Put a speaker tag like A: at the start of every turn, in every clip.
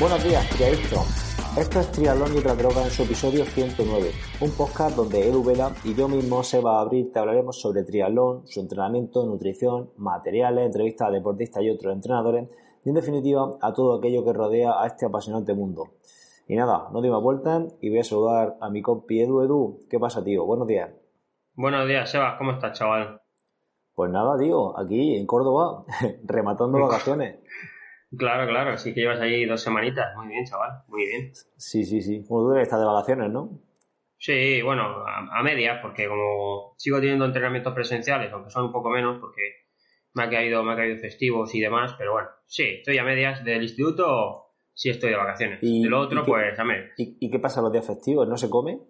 A: Buenos días, triadictos. Esto es Triatlón y otra droga en su episodio 109, un podcast donde Edu Vela y yo mismo, Seba Abril, te hablaremos sobre triatlón, su entrenamiento, nutrición, materiales, entrevistas a deportistas y otros entrenadores y en definitiva a todo aquello que rodea a este apasionante mundo. Y nada, no doy más vueltas y voy a saludar a mi compi Edu Edu. ¿Qué pasa, tío? Buenos días.
B: Buenos días, Seba. ¿Cómo estás, chaval?
A: Pues nada, tío, aquí en Córdoba, rematando vacaciones.
B: Claro, claro, sí que llevas ahí dos semanitas. Muy bien, chaval, muy bien.
A: Sí, sí, sí. Bueno, tú debes estar de vacaciones, ¿no?
B: Sí, bueno, a, medias, porque como sigo teniendo entrenamientos presenciales, aunque son un poco menos, porque me ha caído, me ha caído festivos y demás, pero bueno, sí, estoy a medias del instituto, sí estoy de vacaciones. Y, lo otro, pues a medias.
A: ¿y, qué pasa los días festivos? ¿No se come?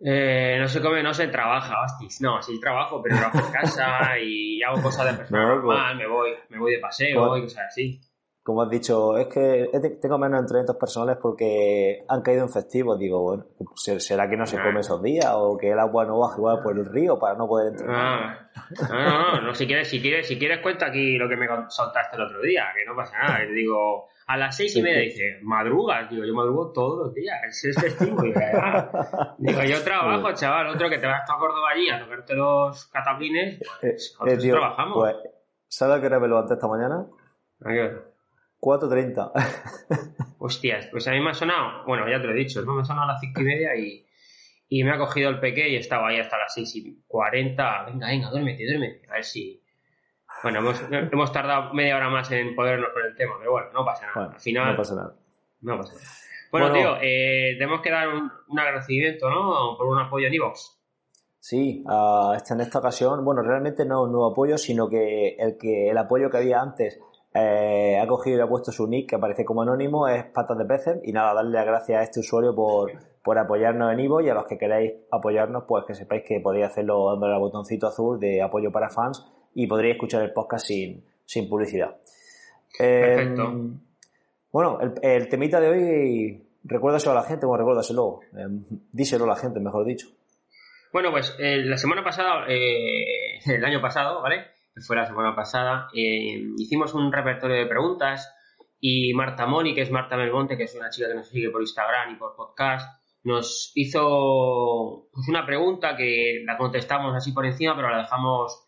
B: Eh, no se come, no se trabaja, hostis. No, sí trabajo, pero trabajo en casa y hago cosas de persona normal, me voy, me voy de paseo y cosas así.
A: Como has dicho, es que tengo menos entrenamientos personales porque han caído en festivos. Digo, bueno, ¿será que no se come esos días? ¿O que el agua no baja igual por el río para no poder entrenar?
B: Ah, no, no, no, si quieres, si quieres, si quieres cuenta aquí lo que me contaste el otro día, que no pasa nada. digo, a las seis y media dice, madrugas, digo, yo madrugo todos los días, es festivo. Digo, digo, yo trabajo, chaval, otro que te vas a Córdoba allí a tocarte los cataplines, pues eh, eh trabajamos. Pues,
A: ¿Sabes a qué hora me levanté esta mañana?
B: ¿A qué hora?
A: 4.30.
B: Hostias, pues a mí me ha sonado, bueno, ya te lo he dicho, ¿no? me ha sonado a las cinco y media y, y me ha cogido el peque y estaba ahí hasta las seis y cuarenta. Venga, venga, duérmete, duérmete. A ver si, bueno, hemos, tardado media hora más en podernos con el tema, pero bueno, no pasa nada. Al final.
A: No pasa nada.
B: No pasa nada. Bueno, tío, eh, tenemos que dar un, agradecimiento, ¿no? Por un apoyo en Evox.
A: Sí, en esta ocasión, bueno, realmente no un nuevo apoyo, sino que el, que el apoyo que había antes eh, ha cogido y ha puesto su nick que aparece como anónimo, es Patas de Peces. Y nada, darle las gracias a este usuario por, por apoyarnos en Ivo y a los que queráis apoyarnos, pues que sepáis que podéis hacerlo dándole al botoncito azul de apoyo para fans y podréis escuchar el podcast sin, sin publicidad.
B: Perfecto.
A: Em, bueno, el, temita de hoy, recuérdaselo a la gente, bueno, recuérdaselo, eh, díselo a la gente, mejor dicho.
B: Bueno, pues eh, la semana pasada, eh, el año pasado, ¿vale? Que fue la semana pasada, eh, hicimos un repertorio de preguntas y Marta Moni, que es Marta Melmonte, que es una chica que nos sigue por Instagram y por podcast, nos hizo pues, una pregunta que la contestamos así por encima, pero la dejamos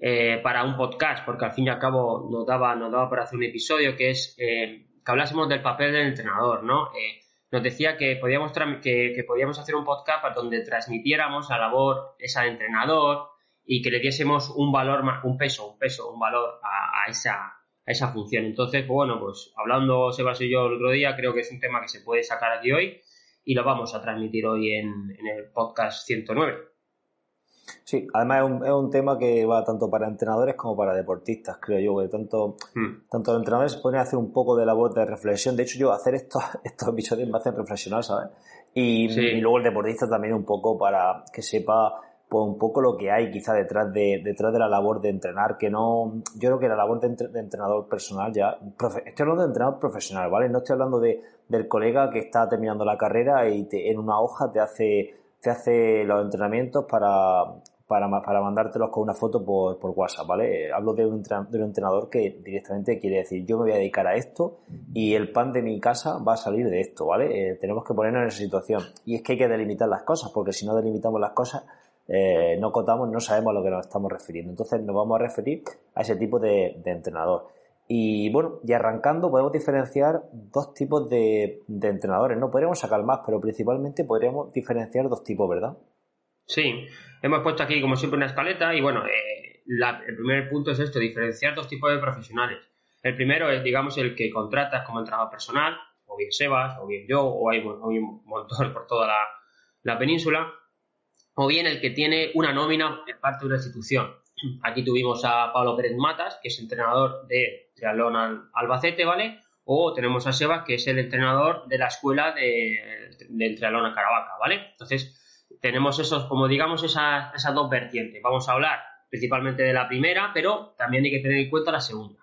B: eh, para un podcast, porque al fin y al cabo nos daba, nos daba para hacer un episodio que es eh, que hablásemos del papel del entrenador, ¿no? Eh, nos decía que podíamos, que, podíamos hacer un podcast donde transmitiéramos la labor esa de entrenador y que le diésemos un valor, un peso, un peso, un valor a, esa, a esa función. Entonces, pues bueno, pues hablando Sebas y yo el otro día, creo que es un tema que se puede sacar aquí hoy y lo vamos a transmitir hoy en, en el podcast 109.
A: Sí, además es un, es un, tema que va tanto para entrenadores como para deportistas, creo yo, que tanto, hmm. tanto los entrenadores se pueden hacer un poco de labor de reflexión. De hecho, yo hacer estos, estos episodios me hacen reflexionar, ¿sabes? Y, luego el deportista también un poco para que sepa pues un poco lo que hay quizá detrás de, detrás de la labor de entrenar, que no, yo creo que la labor de, entrenador personal ya, estoy hablando de entrenador profesional, ¿vale? No estoy hablando de, del colega que está terminando la carrera y en una hoja te hace te hace los entrenamientos para, para, para mandártelos con una foto por, por WhatsApp, ¿vale? Hablo de un, de un entrenador que directamente quiere decir, yo me voy a dedicar a esto y el pan de mi casa va a salir de esto, ¿vale? Eh, tenemos que ponernos en esa situación. Y es que hay que delimitar las cosas, porque si no delimitamos las cosas, eh, no cotamos, no sabemos a lo que nos estamos refiriendo. Entonces nos vamos a referir a ese tipo de, entrenador. Y bueno, y arrancando podemos diferenciar dos tipos de, entrenadores, ¿no? Podríamos sacar más, pero principalmente podríamos diferenciar dos tipos, ¿verdad?
B: Sí, hemos puesto aquí como siempre una escaleta y bueno, eh, el primer punto es esto, diferenciar dos tipos de profesionales. El primero es, digamos, el que contratas como entrenador personal, o bien Sebas, o bien yo, o hay, un montón por toda la, la península, o bien el que tiene una nómina en parte de una institución. Aquí tuvimos a Pablo Pérez Matas, que es entrenador de Triatlón Albacete, ¿vale? O tenemos a Sebas, que es el entrenador de la escuela de, de Triatlón a Caravaca, ¿vale? Entonces, tenemos esos, como digamos, esas, esas dos vertientes. Vamos a hablar principalmente de la primera, pero también hay que tener en cuenta la segunda.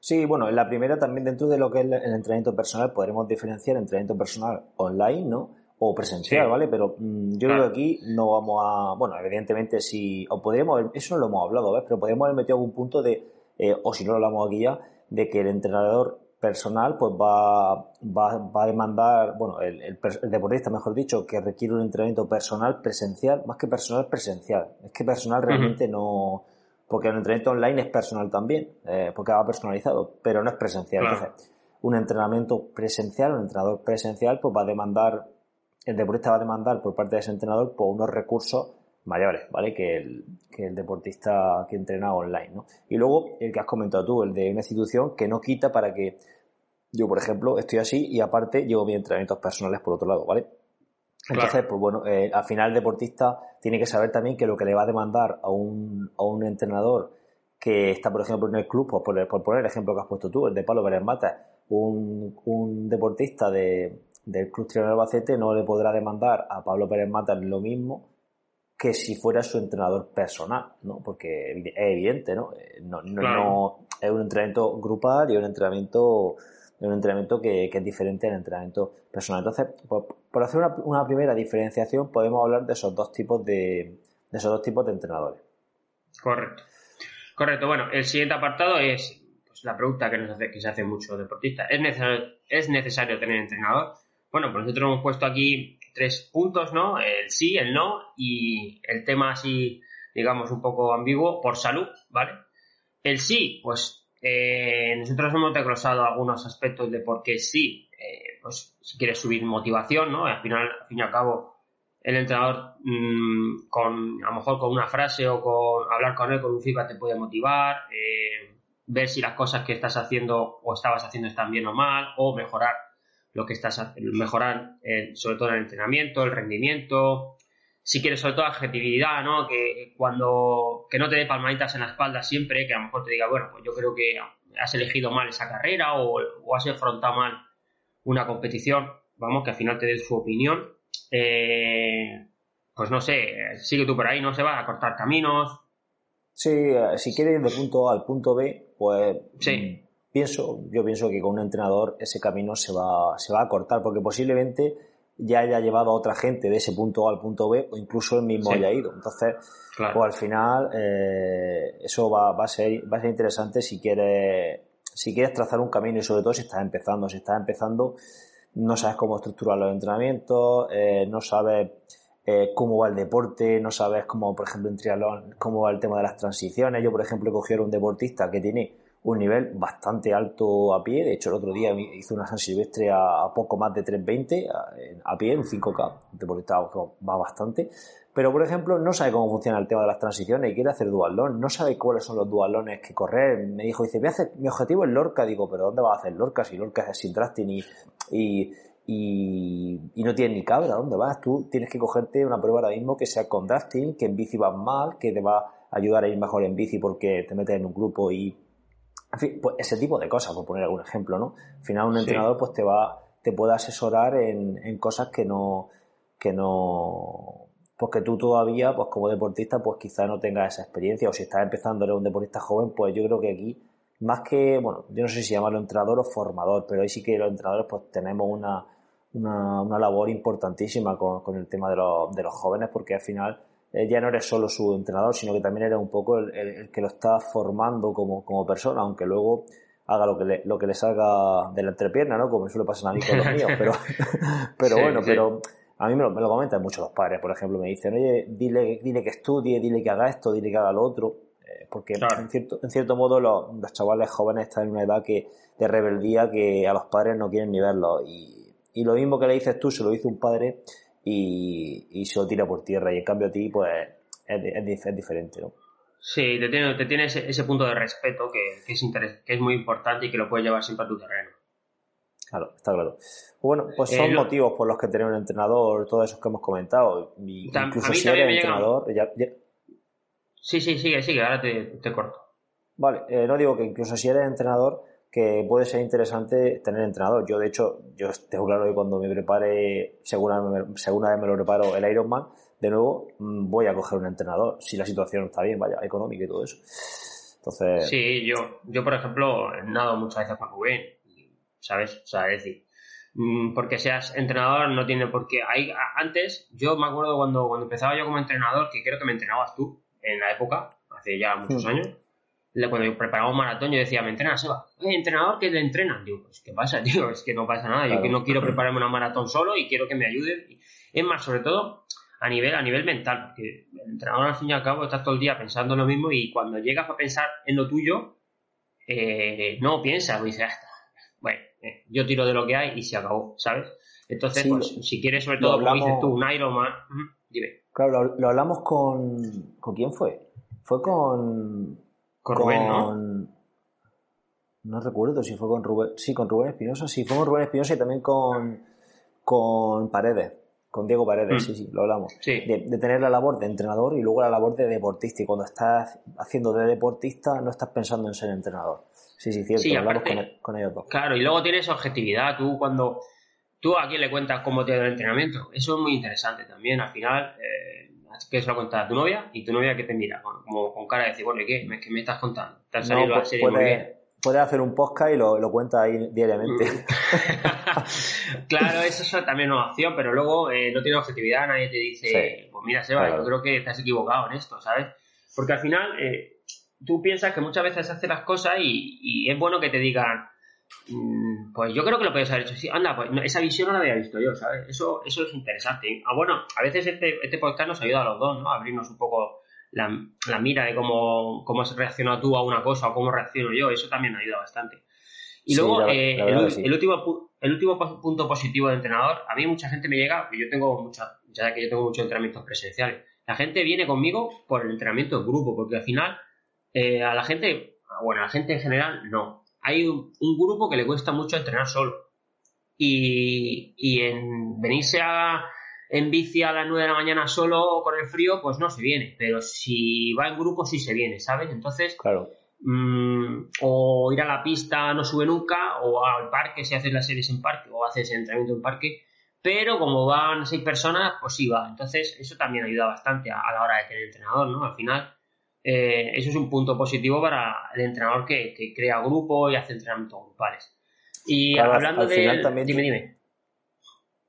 A: Sí, bueno, en la primera también dentro de lo que es el entrenamiento personal podremos diferenciar entrenamiento personal online, ¿no? O presencial, ¿vale? Pero mm, yo creo que aquí no vamos a, bueno, evidentemente si, o podríamos eso no lo hemos hablado, ¿ves? Pero podríamos haber metido algún punto de, eh, o si no lo hablamos aquí ya, de que el entrenador personal, pues va, va, a demandar, bueno, el, deportista, mejor dicho, que requiere un entrenamiento personal presencial, más que personal presencial. Es que personal realmente no, porque el entrenamiento online es personal también, eh, porque va personalizado, pero no es presencial. Entonces, un entrenamiento presencial, un entrenador presencial, pues va a demandar, el deportista va a demandar por parte de ese entrenador por unos recursos mayores, ¿vale? Que el, que el deportista que entrena online, ¿no? Y luego el que has comentado tú, el de una institución que no quita para que yo, por ejemplo, estoy así y aparte llevo mis entrenamientos personales por otro lado, ¿vale? Entonces, pues bueno, eh, al final el deportista tiene que saber también que lo que le va a demandar a un, a un entrenador que está, por ejemplo, en el club, pues por, por poner el ejemplo que has puesto tú, el de Pablo Pérez Mata, un, un deportista de, del Club Triángulo Albacete no le podrá demandar a Pablo Pérez Mata lo mismo que si fuera su entrenador personal, ¿no? Porque es evidente, ¿no? Eh, no, no, es un entrenamiento grupal y un entrenamiento un entrenamiento que, es diferente al entrenamiento personal. Entonces, por, hacer una, primera diferenciación, podemos hablar de esos dos tipos de, esos dos tipos de entrenadores.
B: Correcto. Correcto. Bueno, el siguiente apartado es pues, la pregunta que nos hace, que se hace mucho deportista. ¿Es necesario, ¿Es necesario tener entrenador? Bueno, pues nosotros hemos puesto aquí tres puntos, ¿no? El sí, el no y el tema así, digamos, un poco ambiguo por salud, ¿vale? El sí, pues eh, nosotros hemos desglosado algunos aspectos de por qué sí, eh, pues si quieres subir motivación, ¿no? Al final, al fin y al cabo, el entrenador mm, con, a lo mejor con una frase o con hablar con él, con un feedback te puede motivar, eh, ver si las cosas que estás haciendo o estabas haciendo están bien o mal, o mejorar lo que estás mejorar eh, sobre todo el entrenamiento, el rendimiento, si quieres sobre todo objetividad, ¿no? Que cuando que no te dé palmaditas en la espalda siempre, que a lo mejor te diga, bueno, pues yo creo que has elegido mal esa carrera o, has afrontado mal una competición, vamos, que al final te dé su opinión. Eh, pues no sé, sigue tú por ahí, no se va a cortar caminos.
A: Sí, eh, si quieres ir de punto A al punto B, pues sí. Pienso, yo pienso que con un entrenador ese camino se va, se va a cortar, porque posiblemente ya haya llevado a otra gente de ese punto A al punto B o incluso él mismo haya ido. Entonces, pues al final eh, eso va, va, a ser, va a ser interesante si quieres, si quieres trazar un camino y sobre todo si estás empezando. Si estás empezando, no sabes cómo estructurar los entrenamientos, eh, no sabes eh, cómo va el deporte, no sabes cómo, por ejemplo, en triatlón, cómo va el tema de las transiciones. Yo, por ejemplo, cogí a un deportista que tiene un nivel bastante alto a pie. De hecho, el otro día hizo una San Silvestre a, poco más de 320 a, pie, en 5K, deportista va bastante. Pero, por ejemplo, no sabe cómo funciona el tema de las transiciones y quiere hacer dualón. No sabe cuáles son los dualones que correr. Me dijo, dice, voy a hacer, mi objetivo es Lorca. Digo, ¿pero dónde vas a hacer Lorca? Si Lorca es sin trasting y, y, y, no tiene ni cabra. ¿Dónde vas? Tú tienes que cogerte una prueba ahora mismo que sea con drafting, que en bici vas mal, que te va a ayudar a ir mejor en bici porque te metes en un grupo y en fin, pues ese tipo de cosas, por poner algún ejemplo, ¿no? Al final un entrenador pues te va, te puede asesorar en, en cosas que no, que no, pues que tú todavía, pues como deportista, pues quizá no tengas esa experiencia, o si estás empezando, eres un deportista joven, pues yo creo que aquí, más que, bueno, yo no sé si llamarlo entrenador o formador, pero ahí sí que los entrenadores pues tenemos una, una, una labor importantísima con, con el tema de los, de los jóvenes, porque al final eh, ya no eres solo su entrenador, sino que también eres un poco el, que lo está formando como, como, persona, aunque luego haga lo que le, lo que le salga de la entrepierna, ¿no? Como suele pasar a mí con los míos, pero, pero bueno, pero a mí me lo, me lo, comentan mucho los padres, por ejemplo, me dicen, oye, dile, dile que estudie, dile que haga esto, dile que haga lo otro, eh, porque en, cierto, en cierto modo los, los, chavales jóvenes están en una edad que de rebeldía que a los padres no quieren ni verlo, y, y lo mismo que le dices tú, se lo dice un padre y, se lo tira por tierra. Y en cambio a ti, pues, es, es, diferente, ¿no?
B: Sí, te tiene, te tiene ese, punto de respeto que, es que es muy importante y que lo puedes llevar siempre a tu terreno.
A: Claro, está claro. Bueno, pues son eh, motivos por los que tener un entrenador, todos esos que hemos comentado. incluso si eres entrenador,
B: Sí, sí, sigue, sigue, ahora te, corto.
A: Vale, eh, no digo que incluso si eres entrenador, que puede ser interesante tener entrenador. Yo, de hecho, yo tengo claro que cuando me prepare, segunda, segunda vez me lo preparo el Ironman, de nuevo mm, voy a coger un entrenador, si la situación está bien, vaya, económica y todo eso. Entonces...
B: Sí, yo, yo por ejemplo, he nadado muchas veces con Rubén, ¿sabes? O sea, es decir, mm, porque seas entrenador no tiene por qué. Hay, antes, yo me acuerdo cuando, cuando empezaba yo como entrenador, que creo que me entrenabas tú en la época, hace ya muchos años cuando preparaba un maratón, yo decía, ¿me entrena Seba? ¿El entrenador que le entrena? Digo, pues, ¿qué pasa, tío? Es que no pasa nada. Yo que no quiero prepararme una maratón solo y quiero que me ayuden. Es más, sobre todo, a nivel, a nivel mental, porque el entrenador al fin y al cabo está todo el día pensando en lo mismo y cuando llegas a pensar en lo tuyo, eh, no piensas, pues dices, bueno, eh, yo tiro de lo que hay y se acabó, ¿sabes? Entonces, pues, si quieres, sobre todo, como dices tú, un Ironman, dime.
A: Claro, lo, hablamos con. ¿Con quién fue? Fue con.
B: Con Rubén, ¿no?
A: No recuerdo si fue con Rubén. Sí, con Rubén Espinosa, sí, fue con Rubén Espinosa y también con. Con Paredes. Con Diego Paredes, mm. sí, sí, lo hablamos. De, tener la labor de entrenador y luego la labor de deportista. Y cuando estás haciendo de deportista, no estás pensando en ser entrenador. Sí, sí, cierto, hablamos con, ellos dos.
B: Claro, y luego tienes objetividad. Tú, cuando. Tú a quién le cuentas cómo te da el entrenamiento. Eso es muy interesante también. Al final, eh, que se lo cuentas a tu novia y tu novia que te mira, como con cara de decir, bueno, ¿y qué? ¿Qué me estás contando? ¿Te has salido
A: la serie puede, muy bien? Puedes hacer un podcast y lo, lo cuentas ahí diariamente.
B: claro, eso es también una opción, pero luego eh, no tiene objetividad, nadie te dice, pues mira, Seba, yo creo que has equivocado en esto, ¿sabes? Porque al final eh, tú piensas que muchas veces haces las cosas y, y es bueno que te digan, mm, pues yo creo que lo puedes haber hecho así. Anda, pues esa visión no la había visto yo, ¿sabes? Eso, eso es interesante. Ah, bueno, a veces este, este podcast nos ayuda a los dos, ¿no? A abrirnos un poco la, mira de cómo, cómo has reaccionado tú a una cosa o cómo reacciono yo, eso también ayuda bastante. Y luego, eh, el, último, el último punto positivo del entrenador, a mí mucha gente me llega, yo tengo mucha, ya que yo tengo muchos entrenamientos presenciales, la gente viene conmigo por el entrenamiento en grupo, porque al final eh, a la gente, bueno, a la gente en general no. Hay un, grupo que le cuesta mucho entrenar solo. Y, y en venirse a, en bici a las 9 de la mañana solo con el frío, pues no se viene. Pero si va en grupo, sí se viene, ¿sabes? Entonces,
A: claro.
B: Mm, o ir a la pista no sube nunca, o al parque si haces las series en parque, o haces entrenamiento en parque. Pero como van seis personas, pues sí va. Entonces, eso también ayuda bastante a, la hora de tener entrenador, ¿no? Al final, eh, eso es un punto positivo para el entrenador que, crea grupo y hace entrenamientos grupales. Y hablando de. Dime, dime.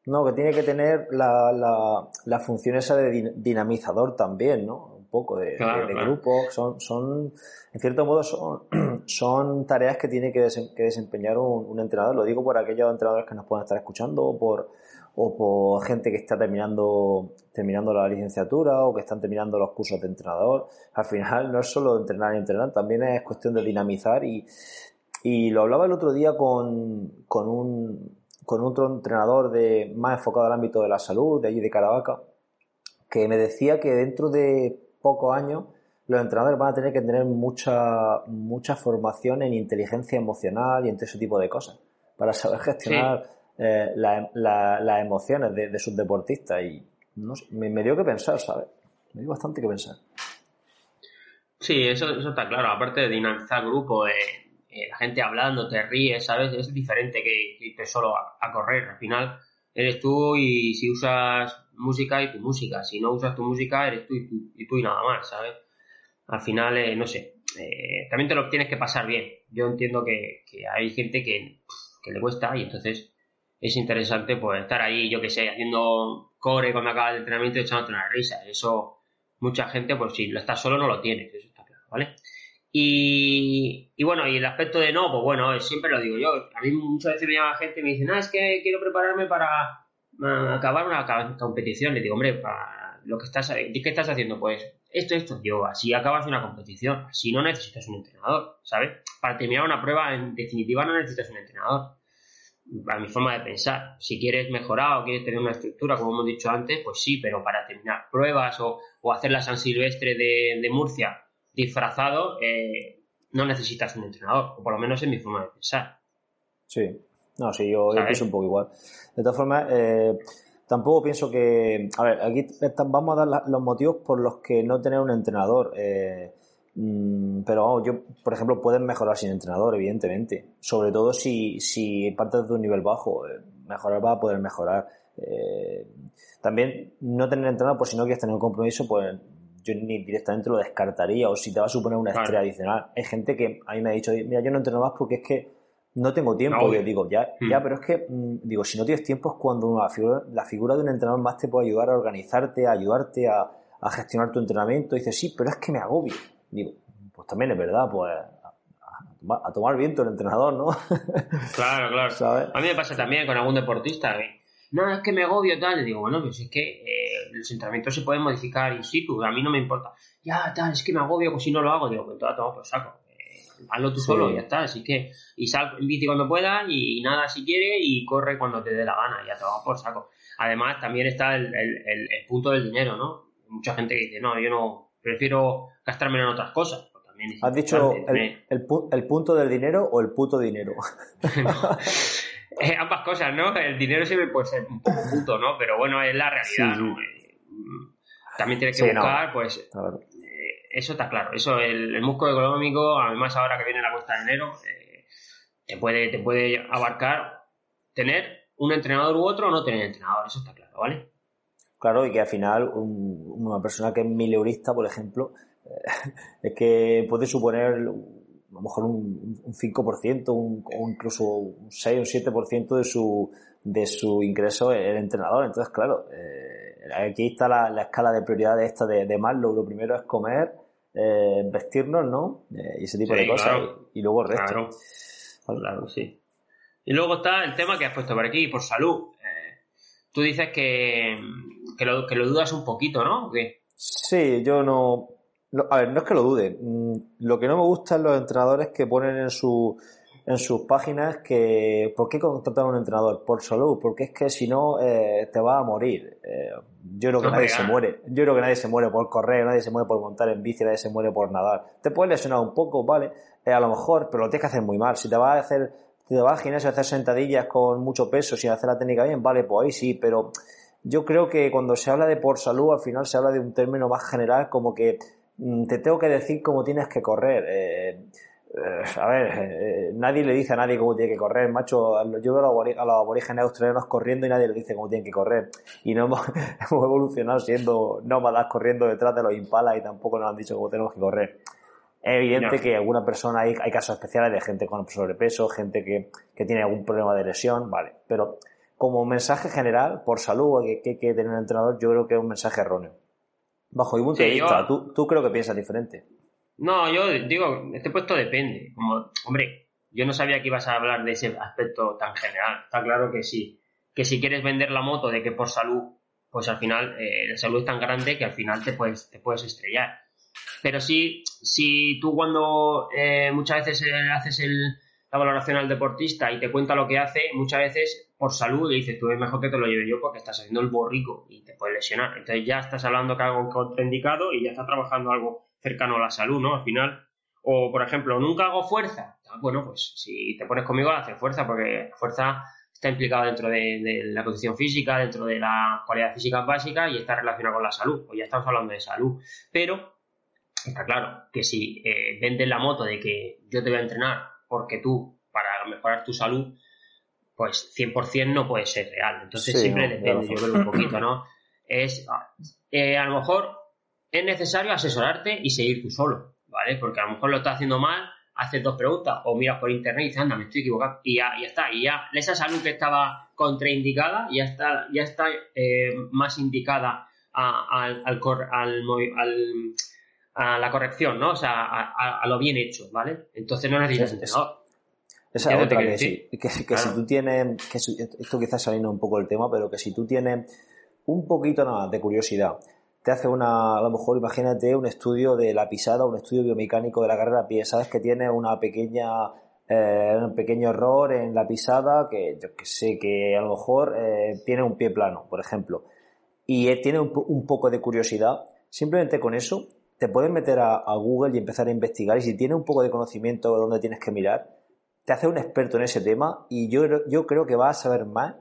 A: No, que tiene que tener la, la, función esa de dinamizador también, ¿no? Un poco de, grupo. Son, son, en cierto modo, son, son tareas que tiene que, desempeñar un, entrenador. Lo digo por aquellos entrenadores que nos puedan estar escuchando o por, o por gente que está terminando, terminando la licenciatura o que están terminando los cursos de entrenador. Al final no es solo entrenar y entrenar, también es cuestión de dinamizar y, y lo hablaba el otro día con, con un con otro entrenador de, más enfocado al ámbito de la salud, de allí de Caravaca, que me decía que dentro de pocos años los entrenadores van a tener que tener mucha, mucha formación en inteligencia emocional y en ese tipo de cosas, para saber gestionar eh, las emociones de, sus deportistas. Y me, dio que pensar, ¿sabes? Me dio bastante que pensar.
B: Sí, eso, está claro. Aparte de dinamizar grupo, de eh, la gente hablando, te ríes, ¿sabes? Es diferente que, irte solo a, correr. Al final eres tú y si usas música y tu música. Si no usas tu música, eres tú y tú y, nada más, ¿sabes? Al final, eh, no sé, eh, también te lo tienes que pasar bien. Yo entiendo que, hay gente que, le cuesta y entonces es interesante pues estar ahí, yo que sé, haciendo core cuando acaba el entrenamiento y echándote una risa. Eso, mucha gente, pues si lo estás solo no lo tienes, eso está claro, ¿vale? Y, bueno, y el aspecto de no, pues bueno, siempre lo digo yo. A mí muchas veces me llama gente y me dicen, ah, es que quiero prepararme para acabar una competición. Le digo, hombre, lo que estás, ¿qué estás haciendo? Pues esto, esto. Yo, así acabas una competición. Si no necesitas un entrenador, ¿sabes? Para terminar una prueba, en definitiva, no necesitas un entrenador. A mi forma de pensar. Si quieres mejorar o quieres tener una estructura, como hemos dicho antes, pues sí, pero para terminar pruebas o, hacer la San Silvestre de, de Murcia disfrazado, eh, no necesitas un entrenador, o por lo menos es mi forma de pensar.
A: Sí, no, sí, yo, pienso un poco igual. De todas formas, eh, tampoco pienso que. A ver, aquí vamos a dar los motivos por los que no tener un entrenador. Eh, pero vamos, yo, por ejemplo, puedes mejorar sin entrenador, evidentemente. Sobre todo si, si partes de un nivel bajo. Mejorar va a poder mejorar. también no tener entrenador, por si no quieres tener un compromiso, pues yo ni directamente lo descartaría o si te va a suponer una estrella adicional. Hay gente que a mí me ha dicho, mira, yo no entreno más porque es que no tengo tiempo. yo digo, ya, ya, hmm. pero es que, mm, digo, si no tienes tiempo es cuando la figura, la figura de un entrenador más te puede ayudar a organizarte, a ayudarte a, gestionar tu entrenamiento. Y dices, sí, pero es que me agobio. Digo, pues también es verdad, pues a, tomar viento el entrenador, ¿no?
B: Claro, claro. A mí me pasa también con algún deportista. no, es que me agobio tal. Le digo, bueno, pues es que eh, los entrenamientos se pueden modificar in situ. A mí no me importa. Ya, tal, es que me agobio, pues si no lo hago. Digo, pues todo, todo, pues saco. Eh, hazlo tú solo y ya está. Así que, y sal en bici cuando pueda y nada si quiere y corre cuando te dé la gana. Ya te va por saco. Además, también está el, el, el, punto del dinero, ¿no? Mucha gente que dice, no, yo no prefiero gastarme en otras cosas
A: ¿Has dicho el, el, punto del dinero o el puto dinero?
B: Eh, ambas cosas, ¿no? El dinero siempre puede ser un poco puto, ¿no? Pero bueno, es la realidad, ¿no? Eh, también tienes que buscar, pues... Eh, eso está claro. Eso, el, músculo económico, además ahora que viene la cuesta de enero, te, puede, te puede abarcar tener un entrenador u otro o no tener entrenador. Eso está claro, ¿vale?
A: Claro, y que al final una persona que es mileurista, por ejemplo, es que puede suponer a lo mejor un, un 5% un, o incluso un 6 o un 7% de su, de su ingreso el entrenador. Entonces, claro, eh, aquí está la, escala de prioridades esta de, de Maslow. Lo primero es comer, eh, vestirnos, ¿no? Eh, y ese tipo de cosas. Y, luego el resto.
B: Claro. sí. Y luego está el tema que has puesto por aquí, por salud. Tú dices que, que, lo, que lo dudas un poquito, ¿no?
A: Sí, yo no a ver, no es que lo dude. Mm, lo que no me gusta es los entrenadores que ponen en, su, en sus páginas que ¿por qué contratar a un entrenador? Por salud, porque es que si no eh, te vas a morir. Eh, yo creo que nadie se muere. Yo creo que nadie se muere por correr, nadie se muere por montar en bici, nadie se muere por nadar. Te puedes lesionar un poco, vale, eh, a lo mejor, pero lo tienes que hacer muy mal. Si te vas a hacer, te vas al gimnasio a hacer sentadillas con mucho peso sin hacer la técnica bien, vale, pues ahí sí, pero yo creo que cuando se habla de por salud, al final se habla de un término más general como que Mm, te tengo que decir cómo tienes que correr. Eh, eh, a ver, eh, nadie le dice a nadie cómo tiene que correr, macho. Yo veo a los aborígenes australianos corriendo y nadie le dice cómo tienen que correr. Y no hemos, evolucionado siendo nómadas corriendo detrás de los impalas y tampoco nos han dicho cómo tenemos que correr. Es evidente que alguna persona hay, hay casos especiales de gente con sobrepeso, gente que, que tiene algún problema de lesión, vale. Pero como mensaje general, por salud, que, que que tener un entrenador, yo creo que es un mensaje erróneo. Bajo mi punto de vista, ¿tú, tú creo que piensas diferente.
B: No, yo digo, este puesto depende. Como, hombre, yo no sabía que ibas a hablar de ese aspecto tan general. Está claro que sí. Que si quieres vender la moto de que por salud, pues al final eh, la salud es tan grande que al final te puedes, te puedes estrellar. Pero sí, si tú cuando eh, muchas veces eh, haces el, la valoración al deportista y te cuenta lo que hace, muchas veces por salud le dices, tú es mejor que te lo lleve yo porque estás haciendo el borrico y te puedes lesionar. Entonces ya estás hablando que algo contraindicado y ya estás trabajando algo cercano a la salud, ¿no? Al final. O, por ejemplo, nunca hago fuerza. Ah, bueno, pues si te pones conmigo, haces fuerza porque fuerza está implicada dentro de, la condición física, dentro de la cualidad física básica y está relacionada con la salud. Pues ya estamos hablando de salud. Pero está claro que si eh, vendes la moto de que yo te voy a entrenar porque tú, para mejorar tu salud, pues 100% no puede ser real. Entonces siempre depende, yo creo un poquito, ¿no? Es, eh, a lo mejor es necesario asesorarte y seguir tú solo, ¿vale? Porque a lo mejor lo estás haciendo mal, haces dos preguntas o miras por internet y dices, anda, me estoy equivocando y ya, ya está. Y ya esa salud que estaba contraindicada ya está, ya está eh, más indicada al, al, al, a la corrección, ¿no? O sea, a, lo bien hecho, ¿vale? Entonces no necesitas entrenador.
A: Esa es otra que, sí. Que, si tú tienes, que esto quizás saliendo un poco del tema, pero que si tú tienes un poquito nada de curiosidad, te hace una, a lo mejor imagínate un estudio de la pisada, un estudio biomecánico de la carrera a pie, sabes que tiene una pequeña, eh, un pequeño error en la pisada que yo que sé, que a lo mejor eh, tiene un pie plano, por ejemplo, y tiene un, un poco de curiosidad, simplemente con eso te puedes meter a, Google y empezar a investigar y si tienes un poco de conocimiento de dónde tienes que mirar, te hace un experto en ese tema y yo, yo creo que vas a saber más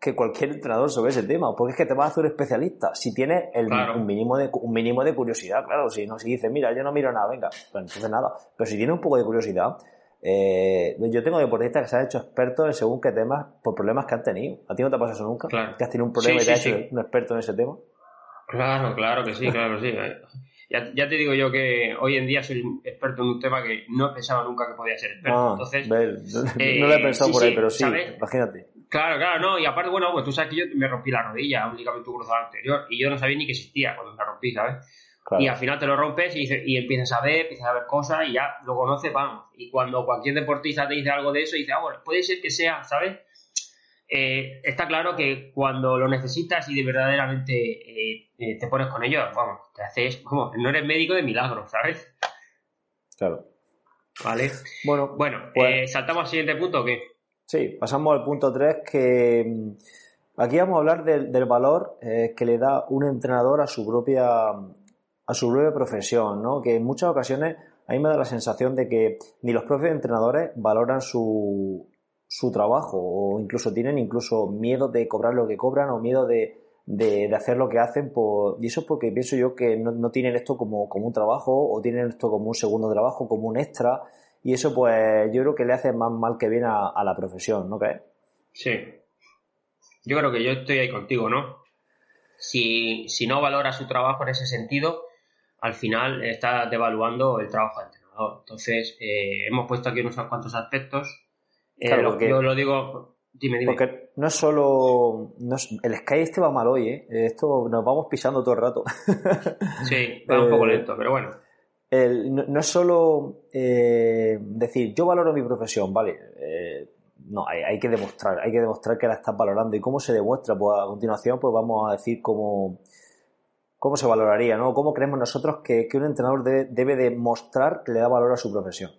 A: que cualquier entrenador sobre ese tema, porque es que te vas a hacer un especialista si tienes el, un, mínimo de, un mínimo de curiosidad, claro, si no, si dices, mira, yo no miro nada, venga, pues entonces nada, pero si tienes un poco de curiosidad, eh, yo tengo deportistas que se han hecho expertos en según qué temas por problemas que han tenido. ¿A ti no te pasa eso nunca? ¿Que has tenido un problema y te has hecho un experto en ese tema?
B: Claro, claro que sí, claro que sí. Ya, ya, te digo yo que hoy en día soy experto en un tema que no pensaba nunca que podía ser experto. Ah, Entonces,
A: no, lo he pensado por ahí, pero sí, imagínate.
B: Claro, claro, no, y aparte, bueno, pues tú sabes que yo me rompí la rodilla, un ligamento cruzado anterior, y yo no sabía ni que existía cuando me rompí, ¿sabes? Y al final te lo rompes y, y, empiezas a ver, empiezas a ver cosas y ya lo conoces, vamos. Y cuando cualquier deportista te dice algo de eso, dice, ah, bueno, puede ser que sea, ¿sabes? Eh, está claro que cuando lo necesitas y de verdaderamente eh, eh, te pones con ellos, vamos, te haces, como, no eres médico de milagro, ¿sabes?
A: Claro.
B: Vale. Bueno, bueno pues, ¿saltamos al siguiente punto o qué?
A: Sí, pasamos al punto 3 que mm, aquí vamos a hablar del, valor que le da un entrenador a su propia a su propia profesión, ¿no? Que en muchas ocasiones a mí me da la sensación de que ni los propios entrenadores valoran su, su trabajo o incluso tienen incluso miedo de cobrar lo que cobran o miedo de, de, hacer lo que hacen por, y eso es porque pienso yo que no, tienen esto como, como un trabajo o tienen esto como un segundo trabajo, como un extra y eso pues yo creo que le hace más mal que bien a, la profesión, ¿no crees?
B: Sí. Yo creo que yo estoy ahí contigo, ¿no? Si, si no valora su trabajo en ese sentido, al final está devaluando el trabajo del entrenador. Entonces, eh, hemos puesto aquí unos cuantos aspectos eh, yo lo digo, dime, dime.
A: Porque no es solo. el Sky este va mal hoy, ¿eh? Esto nos vamos pisando todo el rato.
B: sí, va un poco eh, lento, pero bueno.
A: no, es solo eh, decir, yo valoro mi profesión, vale. no, hay, que demostrar, hay que demostrar que la estás valorando. ¿Y cómo se demuestra? Pues a continuación, pues vamos a decir cómo, cómo se valoraría, ¿no? ¿Cómo creemos nosotros que, un entrenador debe, debe demostrar que le da valor a su profesión?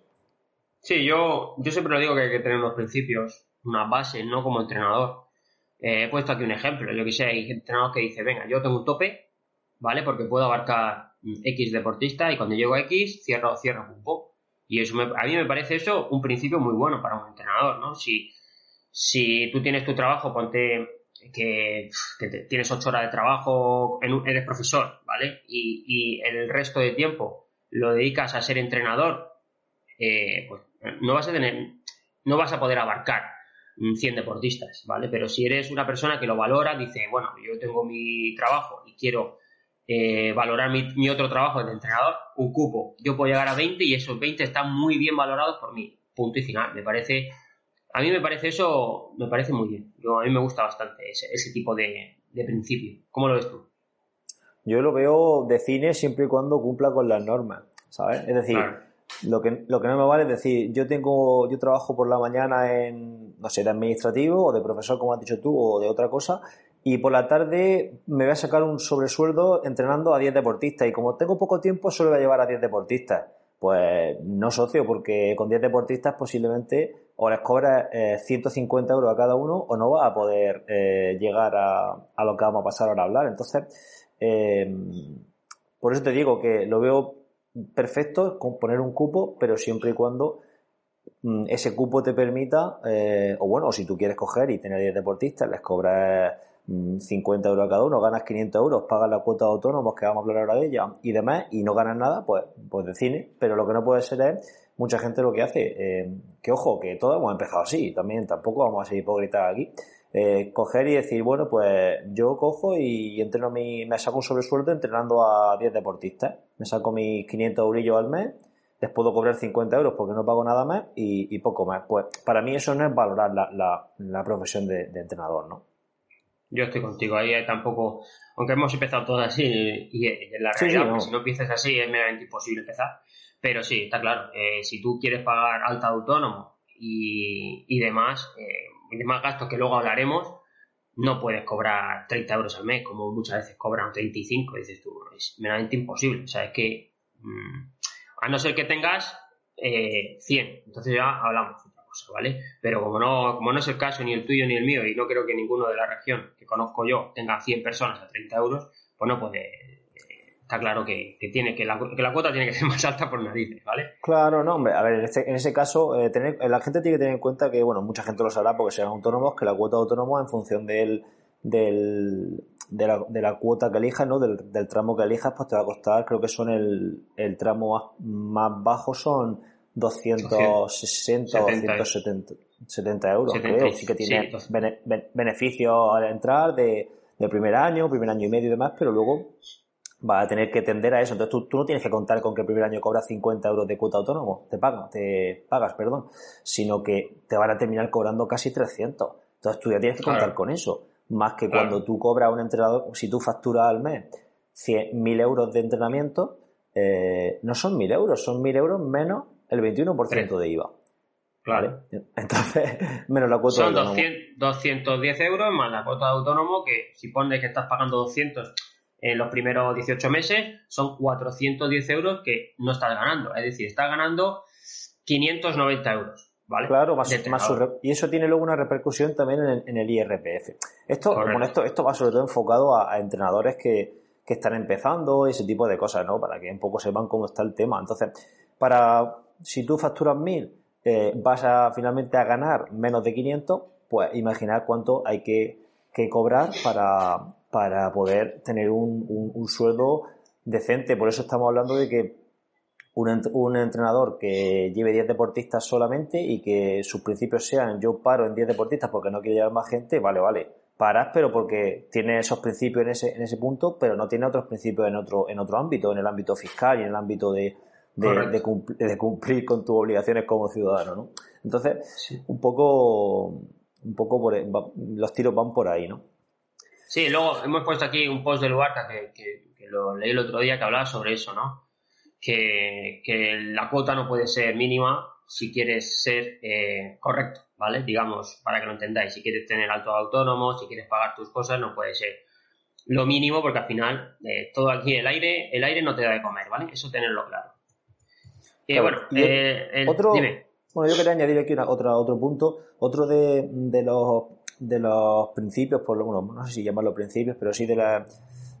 B: Sí, yo, yo siempre lo digo que hay que tener unos principios, una base, no como entrenador. Eh, he puesto aquí un ejemplo, yo que sé, hay entrenadores que dice, venga, yo tengo un tope, ¿vale? Porque puedo abarcar X deportista y cuando llego a X cierro, cierro un poco. Y eso a mí me parece eso un principio muy bueno para un entrenador, ¿no? Si, si tú tienes tu trabajo, ponte que, tienes ocho horas de trabajo, eres profesor, ¿vale? Y, y el resto de tiempo lo dedicas a ser entrenador, eh, pues no vas a tener, no vas a poder abarcar 100 deportistas, ¿vale? Pero si eres una persona que lo valora, dice, bueno, yo tengo mi trabajo y quiero eh, valorar mi, otro trabajo de entrenador, un cupo, yo puedo llegar a 20 y esos 20 están muy bien valorados por mí, punto y final. Me parece, a mí me parece eso, me parece muy bien. Yo, a mí me gusta bastante ese, tipo de, principio. ¿Cómo lo ves tú?
A: Yo lo veo de cine siempre y cuando cumpla con las normas, ¿sabes? Es decir, lo que, lo que no me vale es decir, yo tengo, yo trabajo por la mañana en, no sé, de administrativo o de profesor, como has dicho tú, o de otra cosa, y por la tarde me voy a sacar un sobresueldo entrenando a 10 deportistas, y como tengo poco tiempo, solo voy a llevar a 10 deportistas. Pues no socio, porque con 10 deportistas posiblemente o les cobras 150 euros a cada uno o no va a poder eh, llegar a, a, lo que vamos a pasar ahora a hablar. Entonces, eh, por eso te digo que lo veo perfecto con poner un cupo, pero siempre y cuando mm, ese cupo te permita, eh, o bueno, si tú quieres coger y tener 10 deportistas, les cobras 50 mm, euros a cada uno, ganas 500 euros, pagas la cuota de autónomos, que vamos a hablar ahora de ella, y demás, y no ganas nada, pues, pues de cine. Pero lo que no puede ser es, mucha gente lo que hace, eh, que ojo, que todos hemos empezado así, también tampoco vamos a ser hipócritas aquí, eh, coger y decir, bueno, pues yo cojo y entreno mi, me saco un sobresueldo entrenando a 10 deportistas. Me saco mis 500 eurillos al mes, les puedo cobrar 50 euros porque no pago nada más y, poco más. Pues para mí eso no es valorar la, profesión de, entrenador, ¿no?
B: Yo estoy contigo, ahí tampoco, aunque hemos empezado todos así y, en la realidad, si no empiezas así es meramente imposible empezar. Pero sí, está claro, eh, si tú quieres pagar alta autónomo y, y demás, eh, y demás gastos que luego hablaremos, no puedes cobrar 30 euros al mes, como muchas veces cobran 35, dices tú, es meramente imposible. O sea, es que, mm, a no ser que tengas eh, 100, entonces ya hablamos de otra cosa, ¿vale? Pero como no, como no es el caso ni el tuyo ni el mío, y no creo que ninguno de la región que conozco yo tenga 100 personas a 30 euros, pues no puede está claro que, tiene que la, que la, cuota tiene que ser más alta por narices, ¿vale?
A: Claro, no, hombre, a ver, en, este, en ese caso, eh, tener, la gente tiene que tener en cuenta que, bueno, mucha gente lo sabrá porque sean autónomos, que la cuota de autónomo en función del, del, de, la, de la cuota que elijas, ¿no? Del, del, tramo que elijas, pues te va a costar, creo que son el, el tramo más, bajo son 260 o 270 euros, creo. Sí que tiene beneficios al entrar de, de primer año, primer año y medio y demás, pero luego va a tener que tender a eso. Entonces tú, tú, no tienes que contar con que el primer año cobras 50 euros de cuota autónomo, te pagan, te pagas, perdón, sino que te van a terminar cobrando casi 300. Entonces tú ya tienes que contar con eso. Más que cuando tú cobras a un entrenador, si tú facturas al mes 100.000 euros de entrenamiento, eh, no son 1.000 euros, son 1.000 euros menos el 21% de IVA. Claro. Entonces, menos la cuota
B: de autónomo. Son 210 euros más la cuota de autónomo, que si pones que estás pagando 200 en los primeros 18 meses, son 410 euros que no estás ganando. Es decir, estás ganando 590 euros. ¿Vale?
A: Claro, más, y eso tiene luego una repercusión también en el, IRPF. Esto, esto, esto va sobre todo enfocado a, entrenadores que, que, están empezando, ese tipo de cosas, ¿no? Para que un poco sepan cómo está el tema. Entonces, para si tú facturas 1000 eh, vas a finalmente a ganar menos de 500, pues imaginar cuánto hay que, cobrar para, para, poder tener un, un, sueldo decente. Por eso estamos hablando de que un, un, entrenador que lleve 10 deportistas solamente y que sus principios sean yo paro en 10 deportistas porque no quiero llevar más gente, vale, vale. Paras, pero porque tiene esos principios en ese, en ese punto, pero no tiene otros principios en otro, en otro ámbito, en el ámbito fiscal y en el ámbito de, de, cumplir, con tus obligaciones como ciudadano, ¿no? Entonces, un poco, un poco por, e, los tiros van por ahí, ¿no?
B: Sí, luego hemos puesto aquí un post de Luarca que, que, lo leí el otro día que hablaba sobre eso, ¿no? Que, la cuota no puede ser mínima si quieres ser eh, correcto, ¿vale? Digamos, para que lo entendáis, si quieres tener alto autónomo, si quieres pagar tus cosas, no puede ser lo mínimo porque al final eh, todo aquí el aire, el aire no te da de comer, ¿vale? Eso tenerlo claro bueno, eh,
A: otro, bueno, yo quería añadir aquí otra, otro punto. Otro de, los, de los principios, por lo, bueno, no sé si llamarlo principios, pero sí de, la,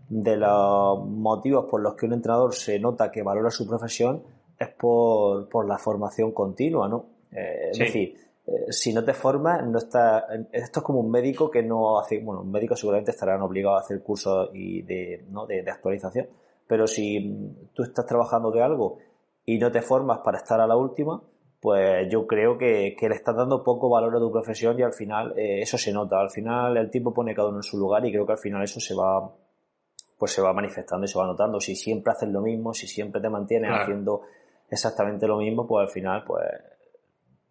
A: de los motivos por los que un entrenador se nota que valora su profesión es por, por la formación continua, ¿no? Eh, es decir, eh, si no te formas, no está, esto es como un médico que no hace, bueno, un médico seguramente estarán obligados a hacer cursos y de, ¿no? de, de actualización, pero si tú estás trabajando de algo y no te formas para estar a la última, pues yo creo que, le estás dando poco valor a tu profesión y al final eh, eso se nota. Al final el tipo pone cada uno en su lugar y creo que al final eso se va pues se va manifestando y se va notando. Si siempre haces lo mismo, si siempre te mantienes haciendo exactamente lo mismo, pues al final pues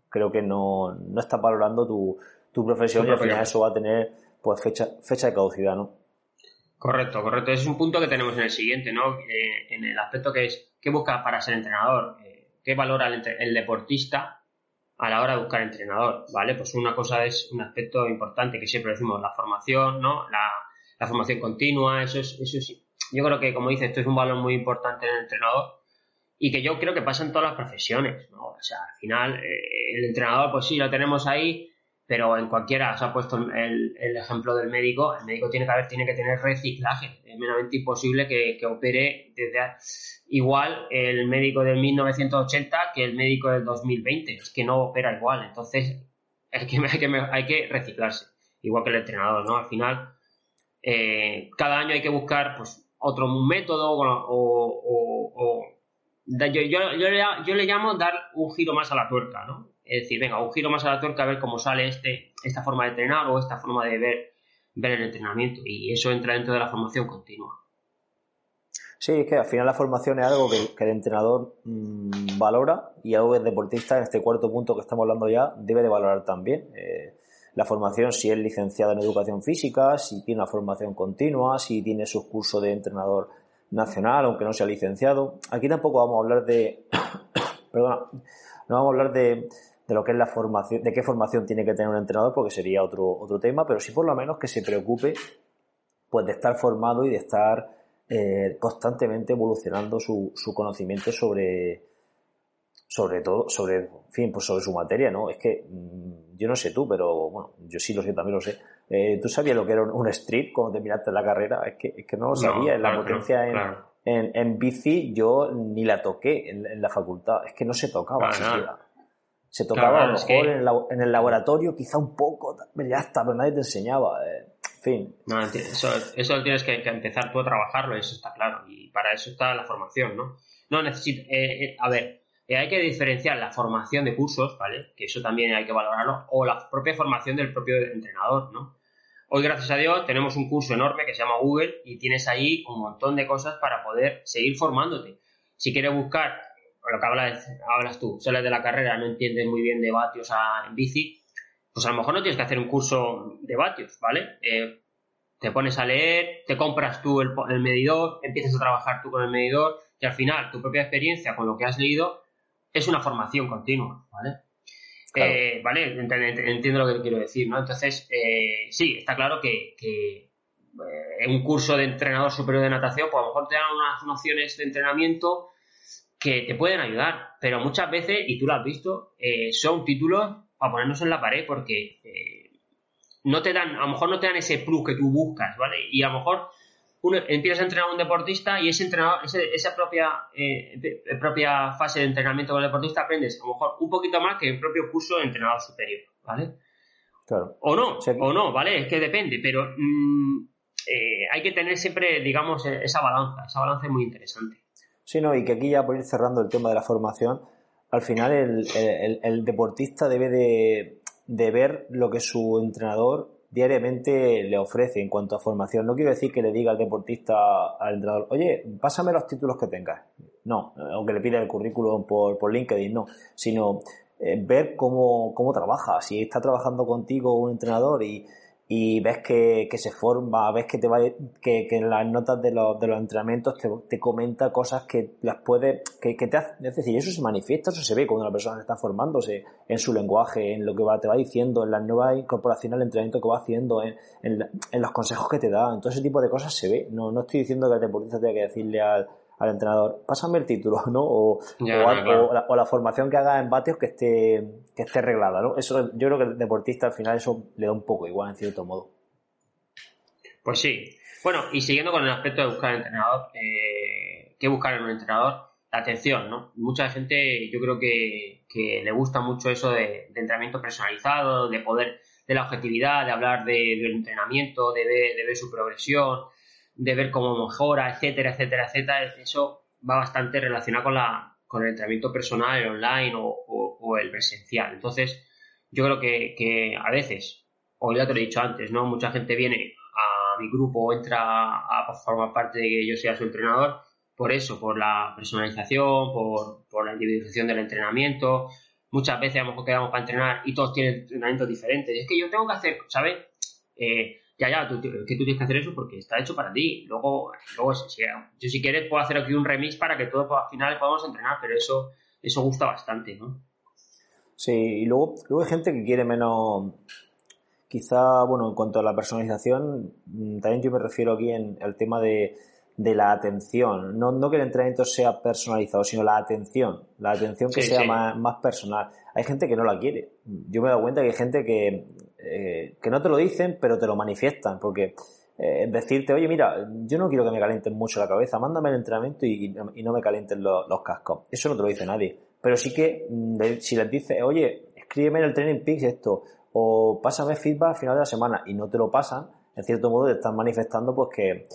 A: creo que no, no estás valorando tu, tu profesión y al final eso va a tener pues fecha, fecha de caducidad, ¿no?
B: Correcto, correcto. Es un punto que tenemos en el siguiente, ¿no? Eh, en el aspecto que es ¿Qué busca para ser entrenador? ¿Qué valora el, deportista a la hora de buscar entrenador? ¿Vale? Pues una cosa es un aspecto importante que siempre decimos, la formación, ¿no? La, formación continua, eso es, eso sí. Yo creo que, como dice, esto es un valor muy importante en el entrenador y que yo creo que pasa en todas las profesiones, ¿no? O sea, al final, eh, el entrenador, pues sí, lo tenemos ahí, pero en cualquiera, se ha puesto el, ejemplo del médico, el médico tiene que haber, tiene que tener reciclaje, es meramente imposible que, opere desde igual el médico del 1980 que el médico del 2020, es que no opera igual, entonces hay que, hay que, reciclarse, igual que el entrenador, ¿no? Al final, eh, cada año hay que buscar pues otro método o, yo, yo le llamo dar un giro más a la tuerca, ¿no? Es decir, venga, un giro más a la tuerca a ver cómo sale este, esta forma de entrenar o esta forma de ver, ver el entrenamiento. Y eso entra dentro de la formación continua.
A: Sí, es que al final la formación es algo que, el entrenador mm, valora y algo que el deportista, en este cuarto punto que estamos hablando ya, debe de valorar también. Eh, la formación, si es licenciado en educación física, si tiene una formación continua, si tiene sus cursos de entrenador nacional, aunque no sea licenciado. Aquí tampoco vamos a hablar de. perdona, no vamos a hablar de, de lo que es la formación, de qué formación tiene que tener un entrenador, porque sería otro, otro tema, pero sí por lo menos que se preocupe pues de estar formado y de estar eh, constantemente evolucionando su, su, conocimiento sobre sobre todo, sobre, fin, pues sobre su materia, ¿no? Es que mm, yo no sé tú, pero bueno, yo sí lo sé, también lo sé. Eh, ¿Tú sabías lo que era un, street cuando terminaste la carrera? Es que, es que no lo sabía. en la potencia en, en, bici yo ni la toqué en, la facultad. Es que no se tocaba siquiera. Se tocaba a lo mejor en, el laboratorio, quizá un poco, ya está, pero nadie te enseñaba. Eh, en fin.
B: No, eso, eso tienes que, empezar tú a trabajarlo, eso está claro. Y para eso está la formación, ¿no? No necesito. Eh, eh, a ver, hay que diferenciar la formación de cursos, ¿vale? Que eso también hay que valorarlo, o la propia formación del propio entrenador, ¿no? Hoy, gracias a Dios, tenemos un curso enorme que se llama Google y tienes ahí un montón de cosas para poder seguir formándote. Si quieres buscar lo que hablas, hablas tú, sales de la carrera, no entiendes muy bien de vatios en bici, pues a lo mejor no tienes que hacer un curso de vatios, ¿vale? Eh, te pones a leer, te compras tú el, medidor, empiezas a trabajar tú con el medidor y al final tu propia experiencia con lo que has leído es una formación continua, ¿vale? Eh, vale, entiendo lo que quiero decir, ¿no? Entonces, eh, sí, está claro que, que en un curso de entrenador superior de natación, pues a lo mejor te dan unas nociones de entrenamiento que te pueden ayudar, pero muchas veces, y tú lo has visto, eh, son títulos para ponernos en la pared porque no te dan, a lo mejor no te dan ese plus que tú buscas, ¿vale? Y a lo mejor uno, empiezas a entrenar a un deportista y ese entrenador, esa propia, eh, propia fase de entrenamiento con el deportista aprendes a lo mejor un poquito más que el propio curso de entrenador superior, ¿vale? Claro. O no, o no, ¿vale? Es que depende, pero mm, eh, hay que tener siempre, digamos, esa balanza, esa balanza es muy interesante.
A: Sí, no, y que aquí ya por ir cerrando el tema de la formación, al final el deportista debe de, de ver lo que su entrenador diariamente le ofrece en cuanto a formación. No quiero decir que le diga al deportista, al entrenador, oye, pásame los títulos que tengas. No, aunque le pida el currículum por, por LinkedIn, no, sino eh, ver cómo, cómo trabaja. Si está trabajando contigo un entrenador y, y ves que, se forma, ves que te va que, en las notas de los, de los entrenamientos te, comenta cosas que las puede, que, te hace, es decir, eso se manifiesta, eso se ve cuando la persona está formándose en su lenguaje, en lo que va, te va diciendo, en las nuevas incorporaciones al entrenamiento que va haciendo, en, en, los consejos que te da, en todo ese tipo de cosas se ve. No, no estoy diciendo que el deportista tenga que decirle al, al entrenador, pásame el título, ¿no? O, o, la, formación que haga en vatios que esté, que esté reglada, ¿no? Eso, yo creo que el deportista al final eso le da un poco igual, en cierto modo.
B: Pues sí. Bueno, y siguiendo con el aspecto de buscar entrenador, eh, ¿qué buscar en un entrenador? La atención, ¿no? Mucha gente, yo creo que, que le gusta mucho eso de, entrenamiento personalizado, de poder, de la objetividad, de hablar de, del entrenamiento, de ver, de ver su progresión, de ver cómo mejora, etcétera, etcétera, etcétera, eso va bastante relacionado con, la, con el entrenamiento personal, el online o, el presencial. Entonces, yo creo que, a veces, o ya te lo he dicho antes, ¿no? Mucha gente viene a mi grupo o entra a, formar parte de que yo sea su entrenador por eso, por la personalización, por, por la individualización del entrenamiento. Muchas veces a lo mejor quedamos para entrenar y todos tienen entrenamientos diferentes. es que yo tengo que hacer, ¿sabes? Eh, ya, ya, tú, que tú tienes que hacer eso porque está hecho para ti. Luego, luego yo si quieres puedo hacer aquí un remix para que todos al final podamos entrenar, pero eso, eso gusta bastante, ¿no?
A: Sí, y luego, luego hay gente que quiere menos, quizá, bueno, en cuanto a la personalización, mm, también yo me refiero aquí en el tema de, de la atención. No, no que el entrenamiento sea personalizado, sino la atención. La atención que sea Más, más, personal. Hay gente que no la quiere. Yo me he dado cuenta que hay gente que eh, que no te lo dicen, pero te lo manifiestan, porque eh, decirte, oye, mira, yo no quiero que me calienten mucho la cabeza, mándame el entrenamiento y, no me calienten los, cascos. Eso no te lo dice nadie. Pero sí que mm, si les dices, oye, escríbeme en el Training Peaks esto, o pásame feedback al final de la semana, y no te lo pasan, en cierto modo te están manifestando pues que,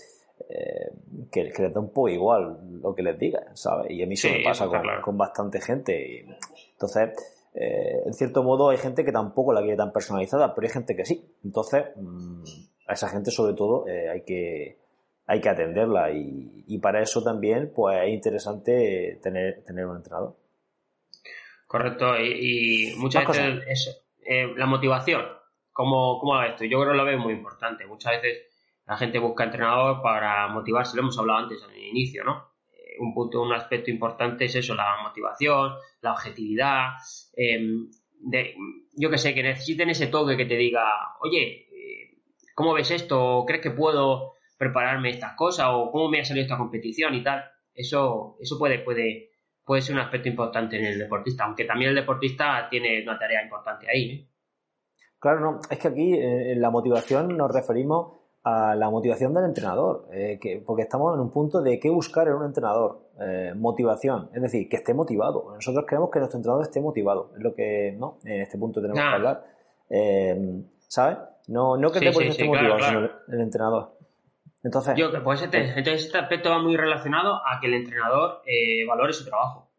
A: eh, que, les da un poco igual lo que les digas, ¿sabes? Y a mí eso me pasa con, con, bastante gente. Y, entonces, eh, en cierto modo hay gente que tampoco la quiere tan personalizada, pero hay gente que sí. Entonces, mm, a esa gente sobre todo eh, hay que hay que atenderla y, para eso también pues es interesante tener, tener un entrenador.
B: Correcto, y, muchas veces eh, la motivación, ¿cómo, ¿cómo va esto? Yo creo que lo veo muy importante. Muchas veces la gente busca entrenador para motivarse, lo hemos hablado antes en el inicio, ¿no? un punto, un aspecto importante es eso, la motivación, la objetividad, em, de, yo que sé, que necesiten ese toque que te diga, oye, eh, ¿cómo ves esto? ¿Crees que puedo prepararme estas cosas? ¿O cómo me ha salido esta competición y tal? Eso, eso puede, puede, puede ser un aspecto importante en el deportista, aunque también el deportista tiene una tarea importante ahí. ¿eh?
A: Claro, no, es que aquí eh, en la motivación nos referimos a la motivación del entrenador, eh, que, porque estamos en un punto de qué buscar en un entrenador, eh, motivación, es decir, que esté motivado. Nosotros queremos que nuestro entrenador esté motivado, es lo que no en este punto tenemos que hablar, eh, ¿sabes? No, no que el deportista esté motivado, sino el, entrenador. Entonces,
B: Yo, pues este, entonces este aspecto va muy relacionado a que el entrenador valore su trabajo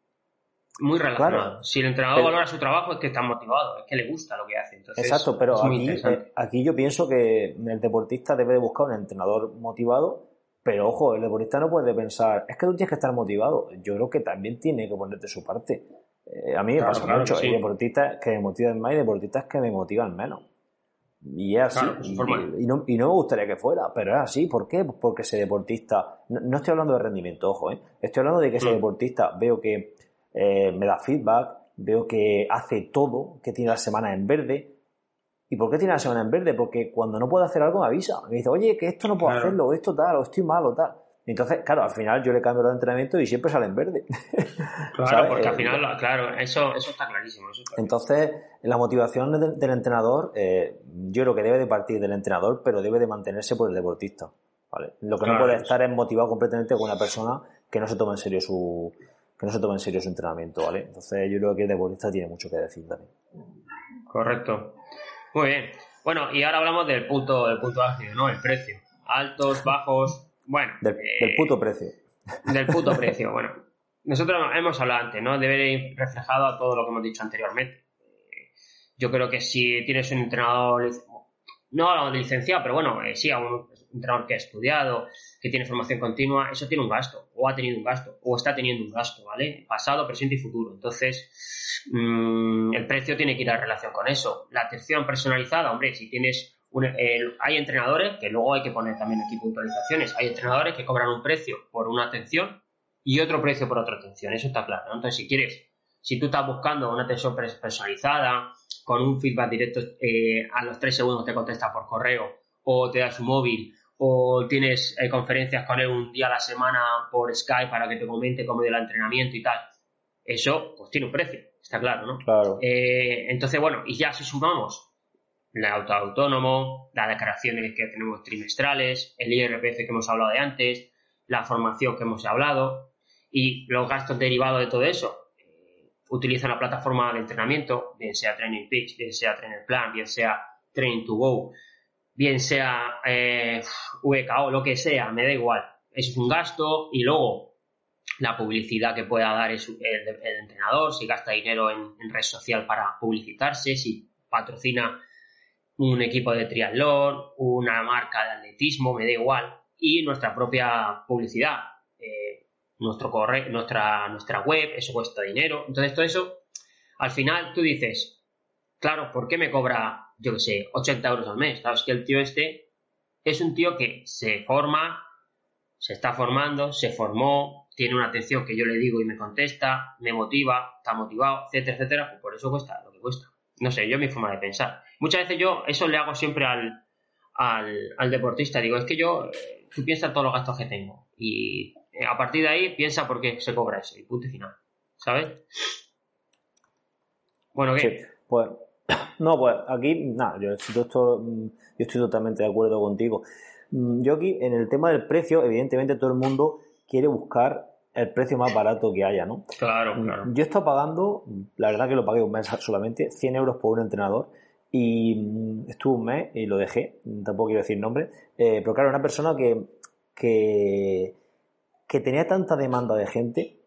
B: muy relacionado. Si el entrenador valora su trabajo es que está motivado, es que le gusta lo que hace.
A: exacto, pero aquí, eh, aquí yo pienso que el deportista debe de buscar un entrenador motivado, pero ojo, el deportista no puede pensar, es que tú tienes que estar motivado. Yo creo que también tiene que ponerte su parte. Eh, a mí me pasa mucho, hay deportistas que me motivan más y deportistas que me motivan menos. Y es así. y, no, me gustaría que fuera, pero es así. ¿Por qué? Porque ese deportista. No, estoy hablando de rendimiento, ojo, ¿eh? Estoy hablando de que ese mm. deportista veo que eh, me da feedback, veo que hace todo, que tiene la semana en verde. ¿Y por qué tiene la semana en verde? Porque cuando no puede hacer algo me avisa. Me dice, oye, que esto no puedo hacerlo, o esto tal, o estoy mal, o tal. Entonces, claro, al final yo le cambio los entrenamientos y siempre sale en verde.
B: Claro, porque al eh, final, claro, eso, eso está clarísimo.
A: entonces, la motivación del, entrenador, eh, yo creo que debe de partir del entrenador, pero debe de mantenerse por el deportista. ¿vale? Lo que no puede estar es motivado completamente con una persona que no se toma en serio su que no se toma en serio su entrenamiento, ¿vale? Entonces, yo creo que el deportista tiene mucho que decir también.
B: Correcto. Muy bien. Bueno, y ahora hablamos del punto, del punto ácido, ¿no? El precio. Altos, bajos, bueno.
A: Del,
B: eh,
A: puto precio.
B: Del puto precio, bueno. Nosotros hemos hablado antes, ¿no? Debe ir reflejado a todo lo que hemos dicho anteriormente. Eh, yo creo que si tienes un entrenador, no licenciado, pero bueno, eh, sí, a un entrenador que ha estudiado, que tiene formación continua, eso tiene un gasto, o ha tenido un gasto, o está teniendo un gasto, ¿vale? Pasado, presente y futuro. Entonces, mm, el precio tiene que ir a relación con eso. La atención personalizada, hombre, si tienes hay entrenadores, que luego hay que poner también aquí puntualizaciones, hay entrenadores que cobran un precio por una atención y otro precio por otra atención, eso está claro. Entonces, si quieres, si tú estás buscando una atención personalizada, con un feedback directo eh, a los tres segundos te contesta por correo o te da su móvil o tienes eh, conferencias con él un día a la semana por Skype para que te comente cómo el entrenamiento y tal. Eso, pues tiene un precio, está claro, ¿no?
A: Claro.
B: Eh, entonces, bueno, y ya si sumamos el auto autónomo, las declaraciones que tenemos trimestrales, el IRPF que hemos hablado de antes, la formación que hemos hablado y los gastos derivados de todo eso. Eh, utiliza la plataforma de entrenamiento, bien sea Training Pitch, bien sea Trainer Plan, bien sea Training to Go, bien sea eh, VKO, lo que sea, me da igual. Es un gasto y luego la publicidad que pueda dar el, entrenador, si gasta dinero en, en red social para publicitarse, si patrocina un equipo de triatlón, una marca de atletismo, me da igual, y nuestra propia publicidad, eh, nuestro correo, nuestra, nuestra web, eso cuesta dinero. Entonces, todo eso, al final tú dices, claro, ¿por qué me cobra, yo qué sé, 80 euros al mes? Sabes que el tío este es un tío que se forma, se está formando, se formó, tiene una atención que yo le digo y me contesta, me motiva, está motivado, etcétera, etcétera, pues por eso cuesta lo que cuesta. No sé, yo mi forma de pensar. Muchas veces yo eso le hago siempre al, al, deportista. Digo, es que yo, eh, tú piensas todos los gastos que tengo. Y eh, a partir de ahí piensa por qué se cobra eso. Y punto final. ¿Sabes? Bueno, ¿qué?
A: pues, no, pues aquí, nada, yo, esto, yo estoy totalmente de acuerdo contigo. Mm, yo aquí, en el tema del precio, evidentemente todo el mundo quiere buscar el precio más barato que haya, ¿no?
B: Claro, mm, claro.
A: Yo he estado pagando, la verdad que lo pagué un mes solamente, 100 euros por un entrenador y mm, estuve un mes y lo dejé, tampoco quiero decir nombre, eh, pero claro, una persona que, que, que, tenía tanta demanda de gente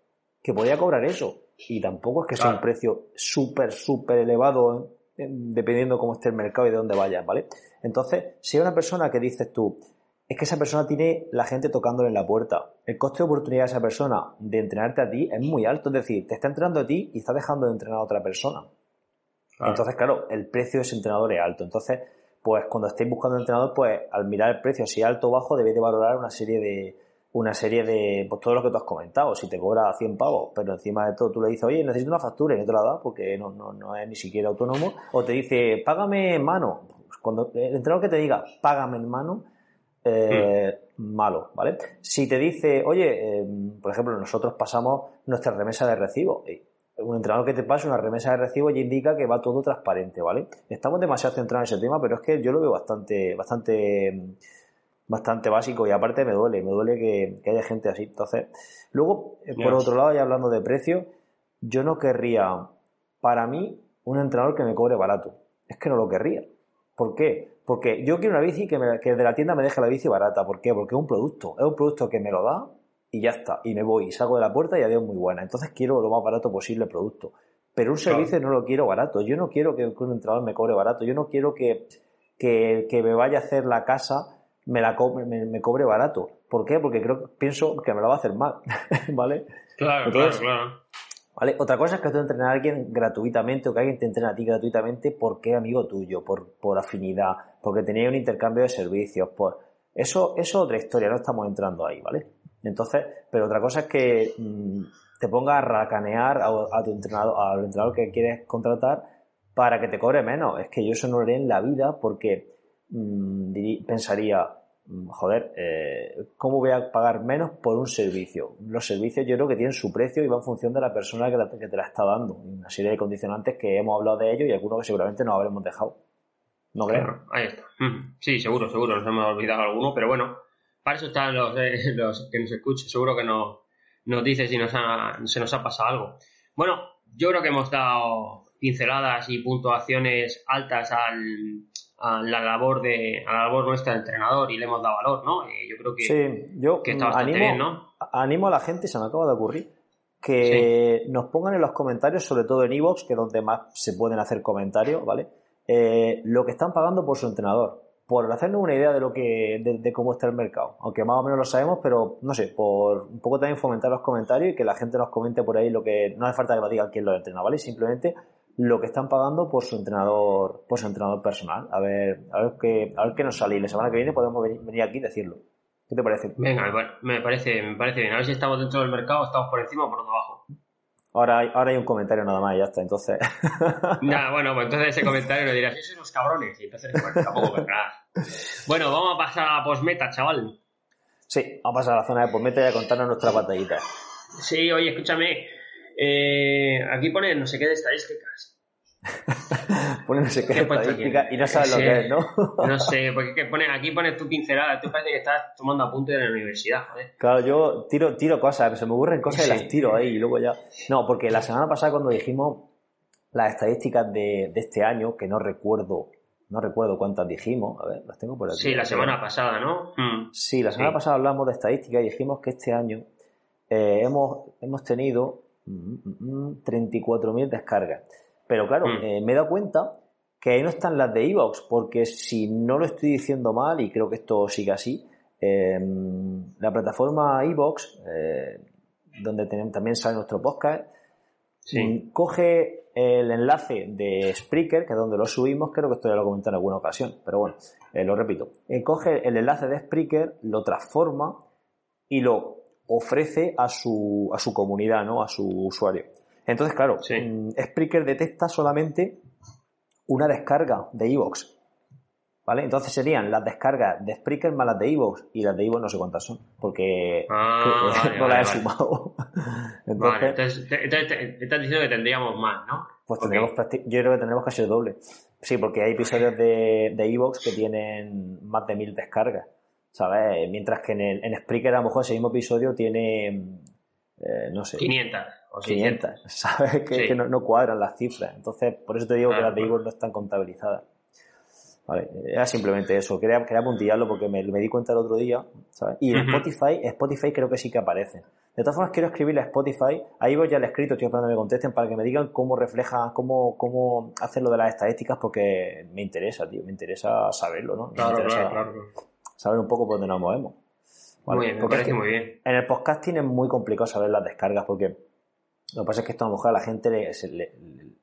A: que podía cobrar eso y tampoco es que sea un precio súper, súper elevado eh, dependiendo cómo esté el mercado y de dónde vayas, ¿vale? Entonces, si hay una persona que dices tú, es que esa persona tiene la gente tocándole en la puerta. El coste de oportunidad de esa persona de entrenarte a ti es muy alto. Es decir, te está entrenando a ti y está dejando de entrenar a otra persona. Entonces, claro, el precio de ese entrenador es alto. Entonces, pues cuando estéis buscando un entrenador, pues al mirar el precio, si es alto o bajo, debéis de valorar una serie de una serie de, pues todo lo que tú has comentado, si te cobra 100 pavos, pero encima de todo tú le dices, oye, necesito una factura y no te la da porque no, no, no es ni siquiera autónomo, o te dice, págame en mano. Cuando el entrenador que te diga, págame en mano, eh, malo, ¿vale? Si te dice, oye, em, por ejemplo, nosotros pasamos nuestra remesa de recibo. Un entrenador que te pase una remesa de recibo ya indica que va todo transparente, ¿vale? Estamos demasiado centrados en ese tema, pero es que yo lo veo bastante, bastante, bastante básico y aparte me duele, me duele que, haya gente así. Entonces, luego, eh, por otro lado, ya hablando de precio, yo no querría, para mí, un entrenador que me cobre barato. Es que no lo querría. ¿Por qué? Porque yo quiero una bici que, de la tienda me deje la bici barata. ¿Por qué? Porque es un producto. Es un producto que me lo da y ya está. Y me voy y salgo de la puerta y adiós muy buena. Entonces quiero lo más barato posible el producto. Pero un servicio no lo quiero barato. Yo no quiero que un entrenador me cobre barato. Yo no quiero que, que, que me vaya a hacer la casa me la me, cobre barato. ¿Por qué? Porque creo pienso que me lo va a hacer mal. ¿Vale?
B: Claro, claro, claro.
A: ¿Vale? Otra cosa es que tú entrenas a alguien gratuitamente o que alguien te entrena a ti gratuitamente porque es amigo tuyo, por, por afinidad, porque tenéis un intercambio de servicios, por... Eso, eso es otra historia, no estamos entrando ahí, ¿vale? Entonces, pero otra cosa es que mm, te pongas a racanear a, tu entrenador, al entrenador que quieres contratar para que te cobre menos. Es que yo eso no lo haré en la vida porque mm, pensaría, mm, joder, eh, ¿cómo voy a pagar menos por un servicio? Los servicios yo creo que tienen su precio y van en función de la persona que, te la está dando. Una serie de condicionantes que hemos hablado de ellos y algunos que seguramente nos habremos dejado. ¿No creo?
B: ahí está. Sí, seguro, seguro, nos hemos olvidado alguno, pero bueno, para eso están los, eh, los que nos escuchan. Seguro que no, nos dice si nos se nos ha pasado algo. Bueno, yo creo que hemos dado pinceladas y puntuaciones altas al, a la labor de a la labor nuestra de entrenador y le hemos dado valor, ¿no? Eh, yo creo que,
A: sí, yo está bastante animo, bien, ¿no? Animo a la gente, se me acaba de ocurrir, que nos pongan en los comentarios, sobre todo en Evox, que es donde más se pueden hacer comentarios, ¿vale? Eh, lo que están pagando por su entrenador por hacernos una idea de lo que de, cómo está el mercado. Aunque más o menos lo sabemos, pero no sé, por un poco también fomentar los comentarios y que la gente nos comente por ahí lo que no hace falta que nos digan quién lo entrena, ¿vale? Simplemente lo que están pagando por su entrenador, por su entrenador personal. A ver, a ver qué, a ver qué nos sale. Y la semana que viene podemos venir, aquí y decirlo. ¿Qué te parece?
B: Venga, bueno, me parece, me parece bien. A ver si estamos dentro del mercado, estamos por encima o por debajo.
A: Ahora hay, ahora hay un comentario nada más y ya está, entonces.
B: Nah, bueno, pues entonces ese comentario lo dirás, esos unos cabrones, y entonces pues, tampoco vendrá. Bueno, vamos a pasar a posmeta, chaval.
A: Sí, vamos a pasar a la zona de posmeta y a contarnos nuestra batallita.
B: Sí, oye, escúchame. Eh, aquí pone no sé qué de estadísticas.
A: pone no sé qué, estadística y no sabes lo que es, ¿no?
B: no sé, porque pone, aquí pones tu pincelada, tú parece que estás tomando apuntes en la universidad, joder.
A: Claro, yo tiro, tiro cosas, se me ocurren cosas y las tiro ahí y luego ya. No, porque la semana pasada cuando dijimos las estadísticas de, de este año, que no recuerdo no recuerdo cuántas dijimos, a ver, las tengo por aquí.
B: Sí, la semana pasada, ¿no?
A: Mm. Sí, la semana pasada hablamos de estadísticas y dijimos que este año eh, hemos, hemos tenido 34.000 mm, mm, descargas. Pero claro, eh, me he dado cuenta que ahí no están las de Evox, porque si no lo estoy diciendo mal, y creo que esto sigue así, em, la plataforma Evox, eh, donde también sale nuestro podcast, coge el enlace de Spreaker, que es donde lo subimos, creo que esto ya lo comenté en alguna ocasión, pero bueno, eh, lo repito. Coge el enlace de Spreaker, lo transforma y lo ofrece a su, a su comunidad, ¿no? A su usuario. Entonces, claro, mm, Spreaker detecta solamente una descarga de Evox. ¿Vale? Entonces serían las descargas de Spreaker más las de Evox y las de Evox no sé cuántas son, porque
B: ah,
A: no las he sumado.
B: entonces, estás diciendo que tendríamos más, ¿no?
A: Pues tendríamos yo creo que tendremos casi el doble. Sí, porque hay episodios de, de Evox que tienen más de mil descargas, ¿sabes? Mientras que en, el, en Spreaker a lo mejor ese mismo episodio tiene, eh, no sé...
B: 500
A: o 500, ¿sabes? Que, no, no, cuadran las cifras. Entonces, por eso te digo que las de no están contabilizadas. Vale, era simplemente eso, quería, quería puntillarlo porque me, me, di cuenta el otro día, ¿sabes? Y en Spotify, Spotify creo que sí que aparece. De todas formas, quiero escribirle a Spotify, ahí voy ya el escrito, estoy esperando que me contesten para que me digan cómo refleja, cómo, cómo hacen lo de las estadísticas porque me interesa, tío, me interesa saberlo, ¿no?
B: claro,
A: claro,
B: claro.
A: Saber un poco por dónde nos movemos.
B: Muy bien, me parece muy bien.
A: En el podcasting es muy complicado saber las descargas porque lo que pasa es que esto a lo mejor a la gente le,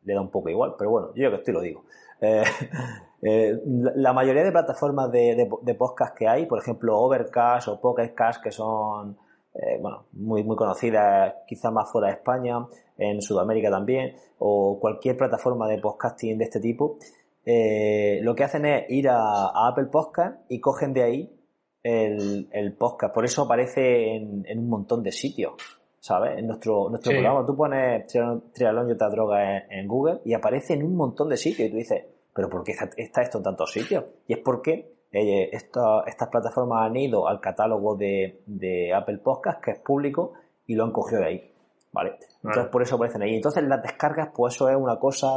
A: le, da un poco igual, pero bueno, yo que estoy lo digo. Eh, eh, la mayoría de plataformas de, de, podcast que hay, por ejemplo Overcast o Pocketcast, que son eh, bueno, muy, muy conocidas, quizás más fuera de España, en Sudamérica también, o cualquier plataforma de podcasting de este tipo, lo que hacen es ir a, Apple Podcast y cogen de ahí el, podcast. Por eso aparece en, un montón de sitios. ¿sabes? En nuestro, nuestro programa tú pones Trialón y otra droga en, Google y aparece en un montón de sitios y tú dices, pero ¿por qué está, esto en tantos sitios? Y es porque eh, estas plataformas han ido al catálogo de, Apple Podcast, que es público, y lo han cogido de ahí. ¿Vale? Entonces por eso aparecen ahí. Entonces las descargas, pues eso es una cosa,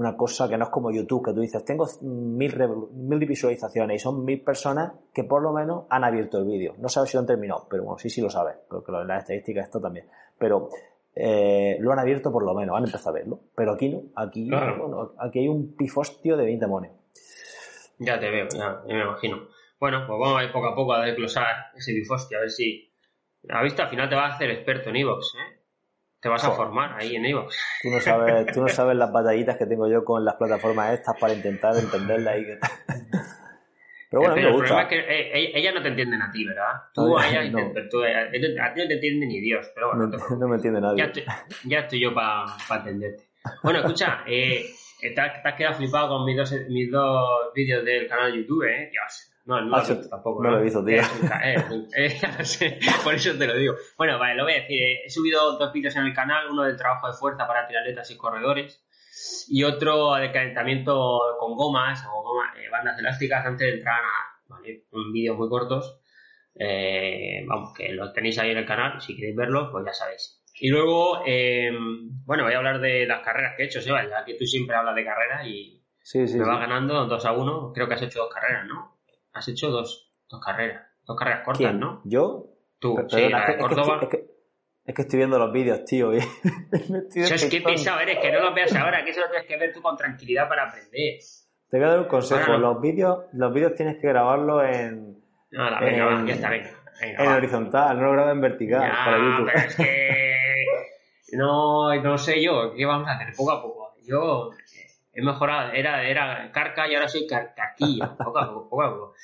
A: una cosa que no es como YouTube, que tú dices, tengo mil, mil visualizaciones y son mil personas que por lo menos han abierto el vídeo. No sabes si lo han terminado, pero bueno, sí, sí lo sabes, porque en las estadísticas esto también. Pero eh, lo han abierto por lo menos, han empezado a verlo. Pero aquí no, aquí, bueno, aquí hay un pifostio de 20 demonios.
B: Ya te veo, ya, me imagino. Bueno, pues vamos a ir poco a poco a desglosar ese pifostio, a ver si. A vista al final te va a hacer experto en Evox, ¿eh? Te vas a formar ahí en Evox.
A: Tú no sabes, tú no sabes las batallitas que tengo yo con las plataformas estas para intentar entenderlas y que...
B: Pero bueno, me gusta. El problema es que eh, ella no te entienden a ti, ¿verdad? Tú a ella, no. tú, a ti no te entiende ni Dios, pero bueno.
A: No, me entiende nadie.
B: Ya estoy, ya estoy yo para entenderte. Bueno, escucha, eh, te, has, quedado flipado con mis dos, mis dos vídeos del canal de YouTube, ¿eh? Dios. No, no tampoco.
A: No, lo he visto, tío.
B: por eso te lo digo. Bueno, vale, lo voy a decir. He subido dos vídeos en el canal, uno del trabajo de fuerza para triatletas y corredores y otro de calentamiento con gomas o eh, bandas elásticas antes de entrar a, ¿vale? Vídeos muy cortos. Eh, vamos, que lo tenéis ahí en el canal, si queréis verlo, pues ya sabéis. Y luego, eh, bueno, voy a hablar de las carreras que he hecho, Seba, ya que tú siempre hablas de carreras y me vas ganando 2 a 1. Creo que has hecho dos carreras, ¿no? Has hecho dos, dos carreras, dos carreras cortas, ¿no?
A: ¿Yo?
B: Tú, sí, la
A: de
B: Córdoba.
A: Es que, estoy viendo los vídeos, tío. Y
B: es que pesado eres, que no los veas ahora, que eso lo tienes que ver tú con tranquilidad para aprender.
A: Te voy a dar un consejo. Los vídeos los vídeos tienes que grabarlos en.
B: No, la venga, ya está, venga.
A: en horizontal, no lo grabes en vertical para YouTube.
B: Pero es que no, no sé yo, ¿qué vamos a hacer? Poco a poco. Yo he mejorado, era, era carca y ahora soy carquilla, poco a poco, poco a poco.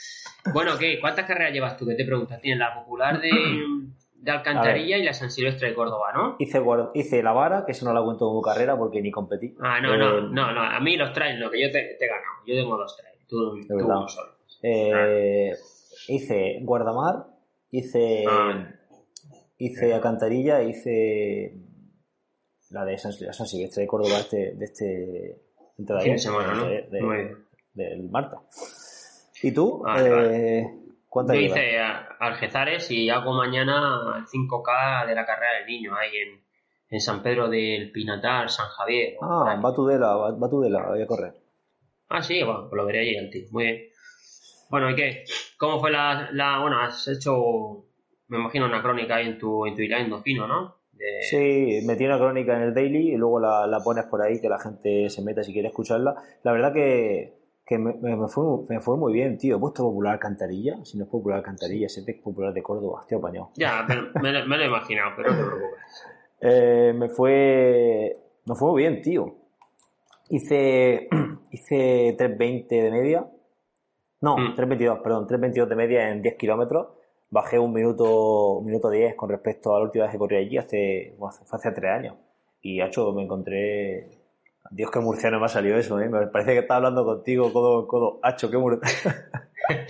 B: Bueno, ¿qué? ¿Cuántas carreras llevas tú? ¿Qué te preguntas? Tienes la popular de, de Alcantarilla y la San Silvestre de Córdoba, ¿no?
A: Hice, hice la vara, que eso no la cuento como carrera porque ni competí.
B: Ah, no, no, eh, no, no, a mí los trails, lo que yo te, te he ganado. Yo tengo los trails, tú, tú uno solo.
A: Eh, hice Guardamar, hice, ah. hice Alcantarilla, hice la de San, Silvestre de Córdoba este, de este
B: entrada de, semana, ¿no?
A: del Marta. ¿Y tú?
B: Ah, eh, ¿Cuántas Yo hice Algezares y hago mañana el 5K de la carrera del niño ahí en, en San Pedro del Pinatar, San Javier.
A: Ah, va Tudela, va Tudela, voy a correr.
B: Ah, sí, bueno, pues lo veré ahí el tío. Muy bien. Bueno, ¿y qué? ¿Cómo fue la, la bueno, has hecho, me imagino, una crónica ahí en tu, en tu isla endocino, ¿no?
A: Sí, metí una crónica en el daily y luego la, pones por ahí que la gente se meta si quiere escucharla. La verdad que, me, fue, muy bien, tío. He puesto popular cantarilla. Si no es popular cantarilla, siempre es popular de Córdoba. Estoy apañado.
B: Ya, me, lo he imaginado, pero no te preocupes.
A: Eh, me fue. Me fue muy bien, tío. Hice. Hice 3.20 de media. No, 3.22, mm. perdón, 3.22 de media en 10 kilómetros bajé un minuto, un minuto 10 con respecto a la última vez que corrí allí hace, hace tres años. Y hecho me encontré. Dios, qué murciano me ha salido eso, ¿eh? Me parece que estaba hablando contigo codo en codo. Hacho, qué murciano.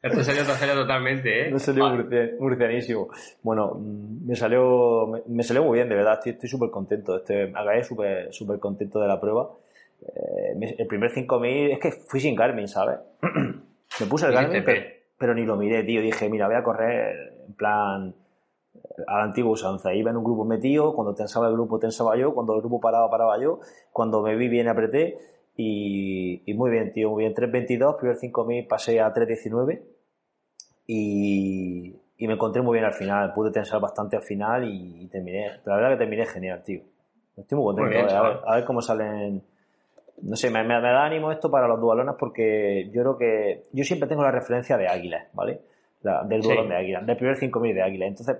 B: Esto salió, salió totalmente, ¿eh?
A: Me salió murcianísimo. Bueno, me salió, me, salió muy bien, de verdad. Estoy súper contento. Este, acabé súper super contento de la prueba. Eh, el primer 5000 es que fui sin Garmin, ¿sabes? me puse el Garmin, pero ni lo miré, tío. Dije, mira, voy a correr en plan a la antigua usanza. Iba en un grupo metido, cuando tensaba el grupo tensaba yo, cuando el grupo paraba, paraba yo, cuando me vi bien apreté y, muy bien, tío, muy bien. 3.22, primer 5.000 pasé a 3.19 y, y me encontré muy bien al final. Pude tensar bastante al final y, terminé. Pero la verdad que terminé genial, tío. Estoy muy contento. Eh. a ver cómo salen no sé, me, da ánimo esto para los dualones porque yo creo que yo siempre tengo la referencia de Águila, ¿vale? del dualón de Águila, del primer 5000 de Águila. Entonces,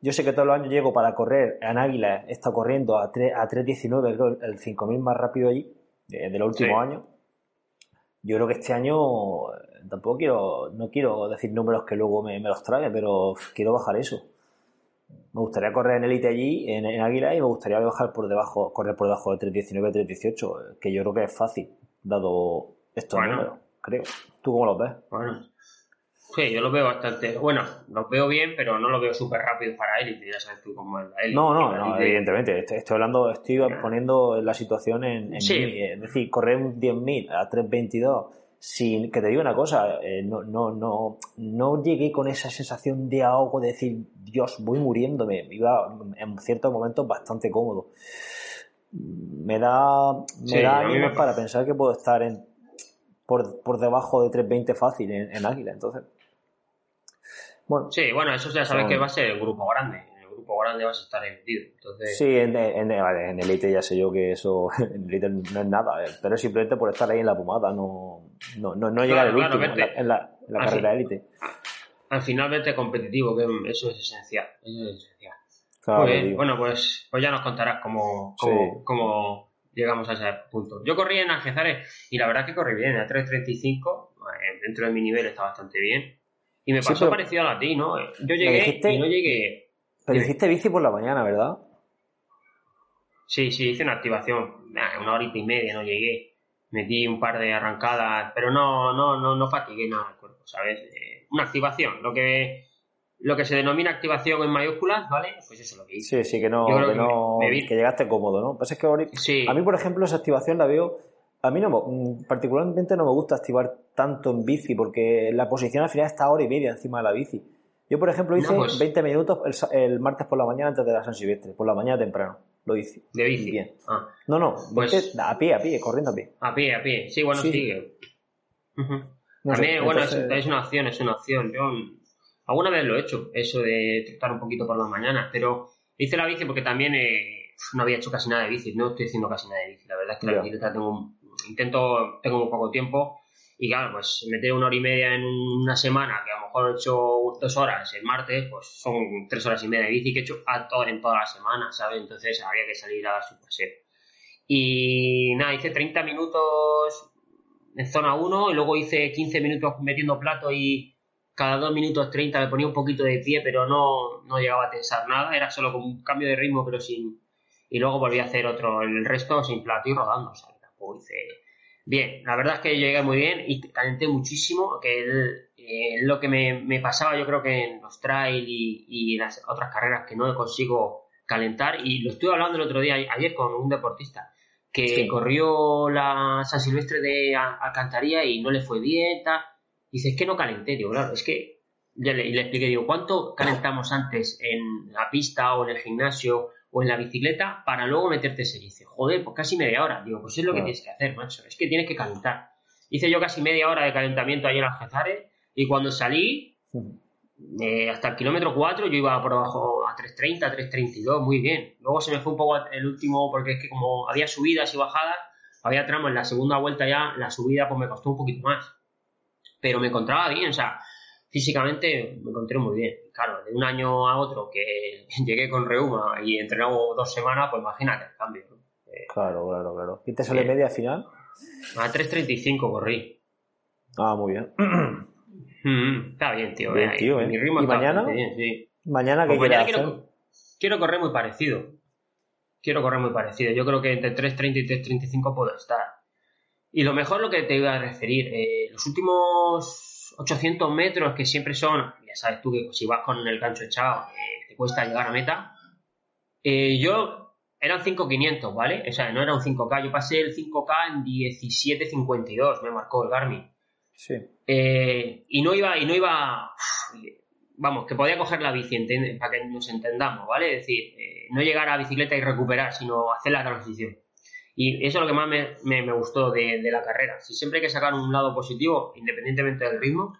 A: yo sé que todos los años llego para correr en Águila, he estado corriendo a 3.19, el 5000 más rápido allí, de, los últimos años. Yo creo que este año tampoco quiero, no quiero decir números que luego me, me los trague, pero quiero bajar eso me gustaría correr en élite allí, en, Águila, y me gustaría bajar por debajo, correr por debajo de 3.19, 3.18, que yo creo que es fácil, dado estos números, creo. ¿Tú cómo los ves?
B: Bueno, sí, yo los veo bastante, bueno, los veo bien, pero no los veo súper rápidos para élite, ya sabes tú cómo es la élite.
A: No, no, no, evidentemente, estoy, hablando, estoy poniendo la situación en, en sí. es decir, correr un 10.000 a 3.22 sin que te diga una cosa, eh, no, no, no, no llegué con esa sensación de ahogo, de decir, Dios, voy muriéndome. Iba en ciertos momentos bastante cómodo. Me da, me da ánimos para pensar que puedo estar en, por, por debajo de 320 fácil en, Águila, entonces.
B: Bueno. Sí, bueno, eso ya sabes que va a ser el grupo grande grupo grande vas a estar emitido. Entonces... Sí,
A: en, en, en, Elite ya sé yo que eso en Elite no es nada, eh, pero simplemente por estar ahí en la pomada, no, no, no, no llegar el último en la, en la, carrera Elite.
B: Al final vete competitivo, que eso es esencial. Eso es esencial. Bueno, pues, pues ya nos contarás cómo, cómo, llegamos a ese punto. Yo corrí en Algezares y la verdad que corrí bien, a 3.35, eh, dentro de mi nivel está bastante bien. Y me pasó parecido a ti, ¿no? Yo llegué y no llegué.
A: Pero hiciste bici por la mañana, ¿verdad?
B: Sí, sí, hice una activación. una horita y media no llegué. Metí un par de arrancadas, pero no, no, no, no fatigué nada el cuerpo, ¿sabes? Eh, una activación, lo que lo que se denomina activación en mayúsculas, ¿vale? Pues eso es lo que hice.
A: Sí, sí, que no, que, no, que, llegaste cómodo, ¿no? Pues es que a mí, por ejemplo, esa activación la veo, a mí no mm, particularmente no me gusta activar tanto en bici, porque la posición al final está hora y media encima de la bici. Yo, por ejemplo, hice 20 pues minutos el, martes por la mañana antes de la San Silvestre, por la mañana temprano. Lo hice.
B: ¿De bici?
A: Bien. Ah. No, no, pues... a pie, a pie, corriendo a pie.
B: A pie, a pie. Sí, bueno, sigue. También, bueno, es, una opción, es una opción. Yo alguna vez lo he hecho, eso de trotar un poquito por la mañana, pero hice la bici porque también eh, no había hecho casi nada de bici, no estoy haciendo casi nada de bici. La verdad es que la bicicleta tengo, intento, tengo un poco tiempo y claro, pues meter una hora y media en una semana, que a lo mejor he hecho dos horas el martes, pues son tres horas y media de bici que he hecho a todo, en toda la semana, ¿sabes? Entonces había que salir a dar su paseo. Y nada, hice 30 minutos en zona 1 y luego hice 15 minutos metiendo plato y cada 2 minutos 30 me ponía un poquito de pie, pero no, no llegaba a tensar nada, era solo como un cambio de ritmo, pero sin... Y luego volví a hacer otro, el resto sin plato y rodando, o hice Bien, la verdad es que llegué muy bien y calenté muchísimo, que eh, lo que me, pasaba yo creo que en los trail y, las otras carreras que no consigo calentar y lo estuve hablando el otro día, ayer con un deportista que corrió la San Silvestre de Alcantarilla y no le fue bien, dice, es que no calenté, digo, claro, es que ya le, le expliqué, digo, ¿cuánto calentamos antes en la pista o en el gimnasio o en la bicicleta para luego meterte ese. dice, joder, pues casi media hora. Digo, pues es lo que tienes que hacer, macho. Es que tienes que calentar. Hice yo casi media hora de calentamiento ahí en Algezares y cuando salí, eh, hasta el kilómetro 4 yo iba por abajo a 3.30, 3.32, muy bien. Luego se me fue un poco el último, porque es que como había subidas y bajadas, había tramos en la segunda vuelta ya, la subida pues me costó un poquito más. Pero me encontraba bien, o sea, físicamente me encontré muy bien. Claro, de un año a otro que llegué con reuma y entrenado dos semanas, pues imagínate el cambio.
A: Eh, claro, claro, claro. ¿Y te sale media final?
B: A 3.35 corrí.
A: Ah, muy bien.
B: Mm, está bien, tío.
A: Bien, tío
B: Mi ritmo
A: ¿Y mañana?
B: Bien, sí.
A: ¿Mañana qué pues mañana quiero,
B: quiero correr muy parecido. Quiero correr muy parecido. Yo creo que entre 3.30 y 3.35 puedo estar. Y lo mejor lo que te iba a referir, eh, los últimos 800 metros que siempre son, ya sabes tú que si vas con el gancho echado eh, te cuesta llegar a meta. Eh, yo eran 5.500, ¿vale? O sea, no era un 5K, yo pasé el 5K en 17.52, me marcó el Garmin.
A: Sí.
B: Eh, y no iba, y no iba, vamos, que podía coger la bici, para que nos entendamos, ¿vale? Es decir, no llegar a bicicleta y recuperar, sino hacer la transición. Y eso es lo que más me, gustó de, la carrera. Si siempre hay que sacar un lado positivo, independientemente del ritmo,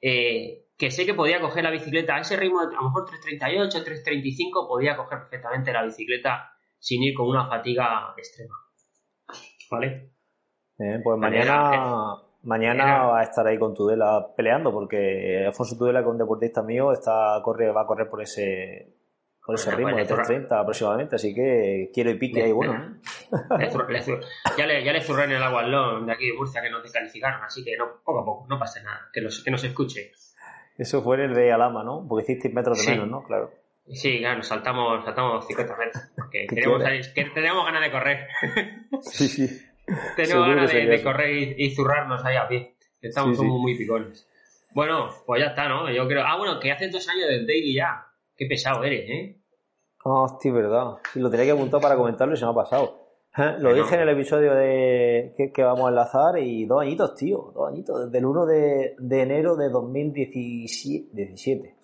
B: eh, que sé que podía coger la bicicleta a ese ritmo, a lo mejor 3.38, 3.35, podía coger perfectamente la bicicleta sin ir con una fatiga extrema. ¿Vale?
A: pues mañana, mañana va a estar ahí con Tudela peleando, porque Alfonso Tudela, que es un deportista mío, está, corre, va a correr por ese por ese ritmo de 330 aproximadamente, así que quiero y pique ahí bueno.
B: ya, le, ya le zurré en el agua al de aquí de Murcia que nos descalificaron, así que no, poco a poco, no pasa nada, que, los, que nos escuche.
A: Eso fue el de Alama, ¿no? Porque hiciste metros de menos, ¿no? Claro.
B: Sí, claro, saltamos, saltamos 50 metros. Porque queremos que tenemos ganas de correr.
A: sí, sí.
B: tenemos ganas de, correr y, zurrarnos ahí a pie. Estamos muy, muy picones. Bueno, pues ya está, ¿no? Yo creo. Ah, bueno, que hace dos años del Daily ya. Qué pesado eres, ¿eh?
A: Oh, hostia, verdad. Sí, lo tenía que apuntar para comentarlo y se me ha pasado. ¿Eh? Lo dije en el episodio de que, vamos a enlazar y dos añitos, tío. Dos añitos. Desde el 1 de, enero de 2017.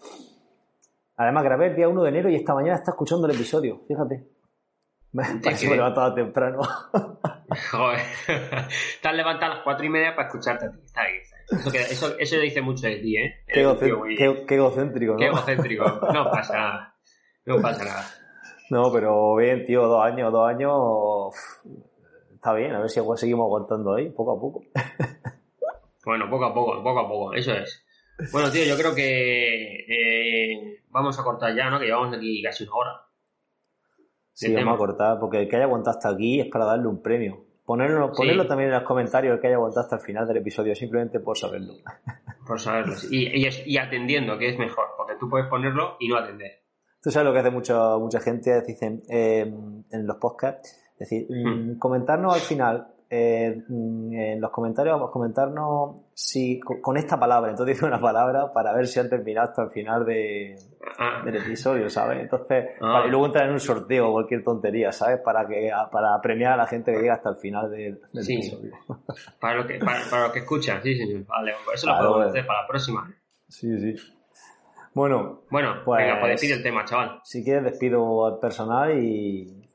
A: Además, grabé el día 1 de enero y esta mañana está escuchando el episodio. Fíjate. Me he levantado temprano.
B: Joder. Estás levantado a las 4 y media para escucharte a ti. Está bien. Eso, eso, dice mucho de ti, ¿eh?
A: Qué, egocéntrico, ¿no?
B: Qué egocéntrico. No pasa nada. No pasa nada.
A: No, pero bien, tío, dos años, dos años. Está bien, a ver si seguimos aguantando ahí, poco a poco.
B: Bueno, poco a poco, poco a poco, eso es. Bueno, tío, yo creo que eh, vamos a cortar ya, ¿no? Que llevamos aquí casi una hora.
A: Sí, vamos a cortar, porque el que haya aguantado hasta aquí es para darle un premio. Ponerlo, ponerlo también en los comentarios que haya aguantado hasta el final del episodio, simplemente por saberlo.
B: Por saberlo, y, y, atendiendo, que es mejor, porque tú puedes ponerlo y no atender.
A: Tú sabes lo que hace mucha mucha gente, dicen eh, en los podcasts, es decir, hmm. comentarnos al final eh, mm, en los comentarios vamos a comentarnos si con, esta palabra, entonces dice una palabra para ver si han terminado hasta el final de, ah. del episodio, ¿sabes? Entonces, ah. y luego entrar en un sorteo o cualquier tontería, ¿sabes? Para que para premiar a la gente que llega hasta el final del episodio.
B: Para lo que, para, lo que escuchan, sí, señor. Vale, eso lo podemos hacer para la próxima.
A: Sí, sí. Bueno,
B: bueno, pues, venga, pues despide el tema, chaval.
A: Si quieres, despido al personal y,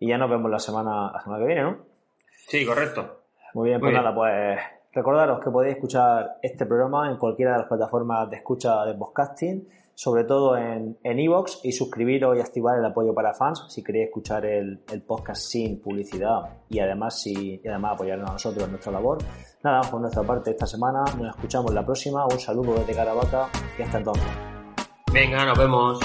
A: y ya nos vemos la semana, la semana que viene, ¿no?
B: Sí, correcto.
A: Muy bien, pues nada, pues recordaros que podéis escuchar este programa en cualquiera de las plataformas de escucha de podcasting, sobre todo en Evox, y suscribiros y activar el apoyo para fans si queréis escuchar el, podcast sin publicidad y además, si, y además apoyarnos a nosotros en nuestra labor. Nada, por nuestra parte esta semana, nos escuchamos la próxima, un saludo desde Caravaca y hasta entonces.
B: Venga, nos vemos.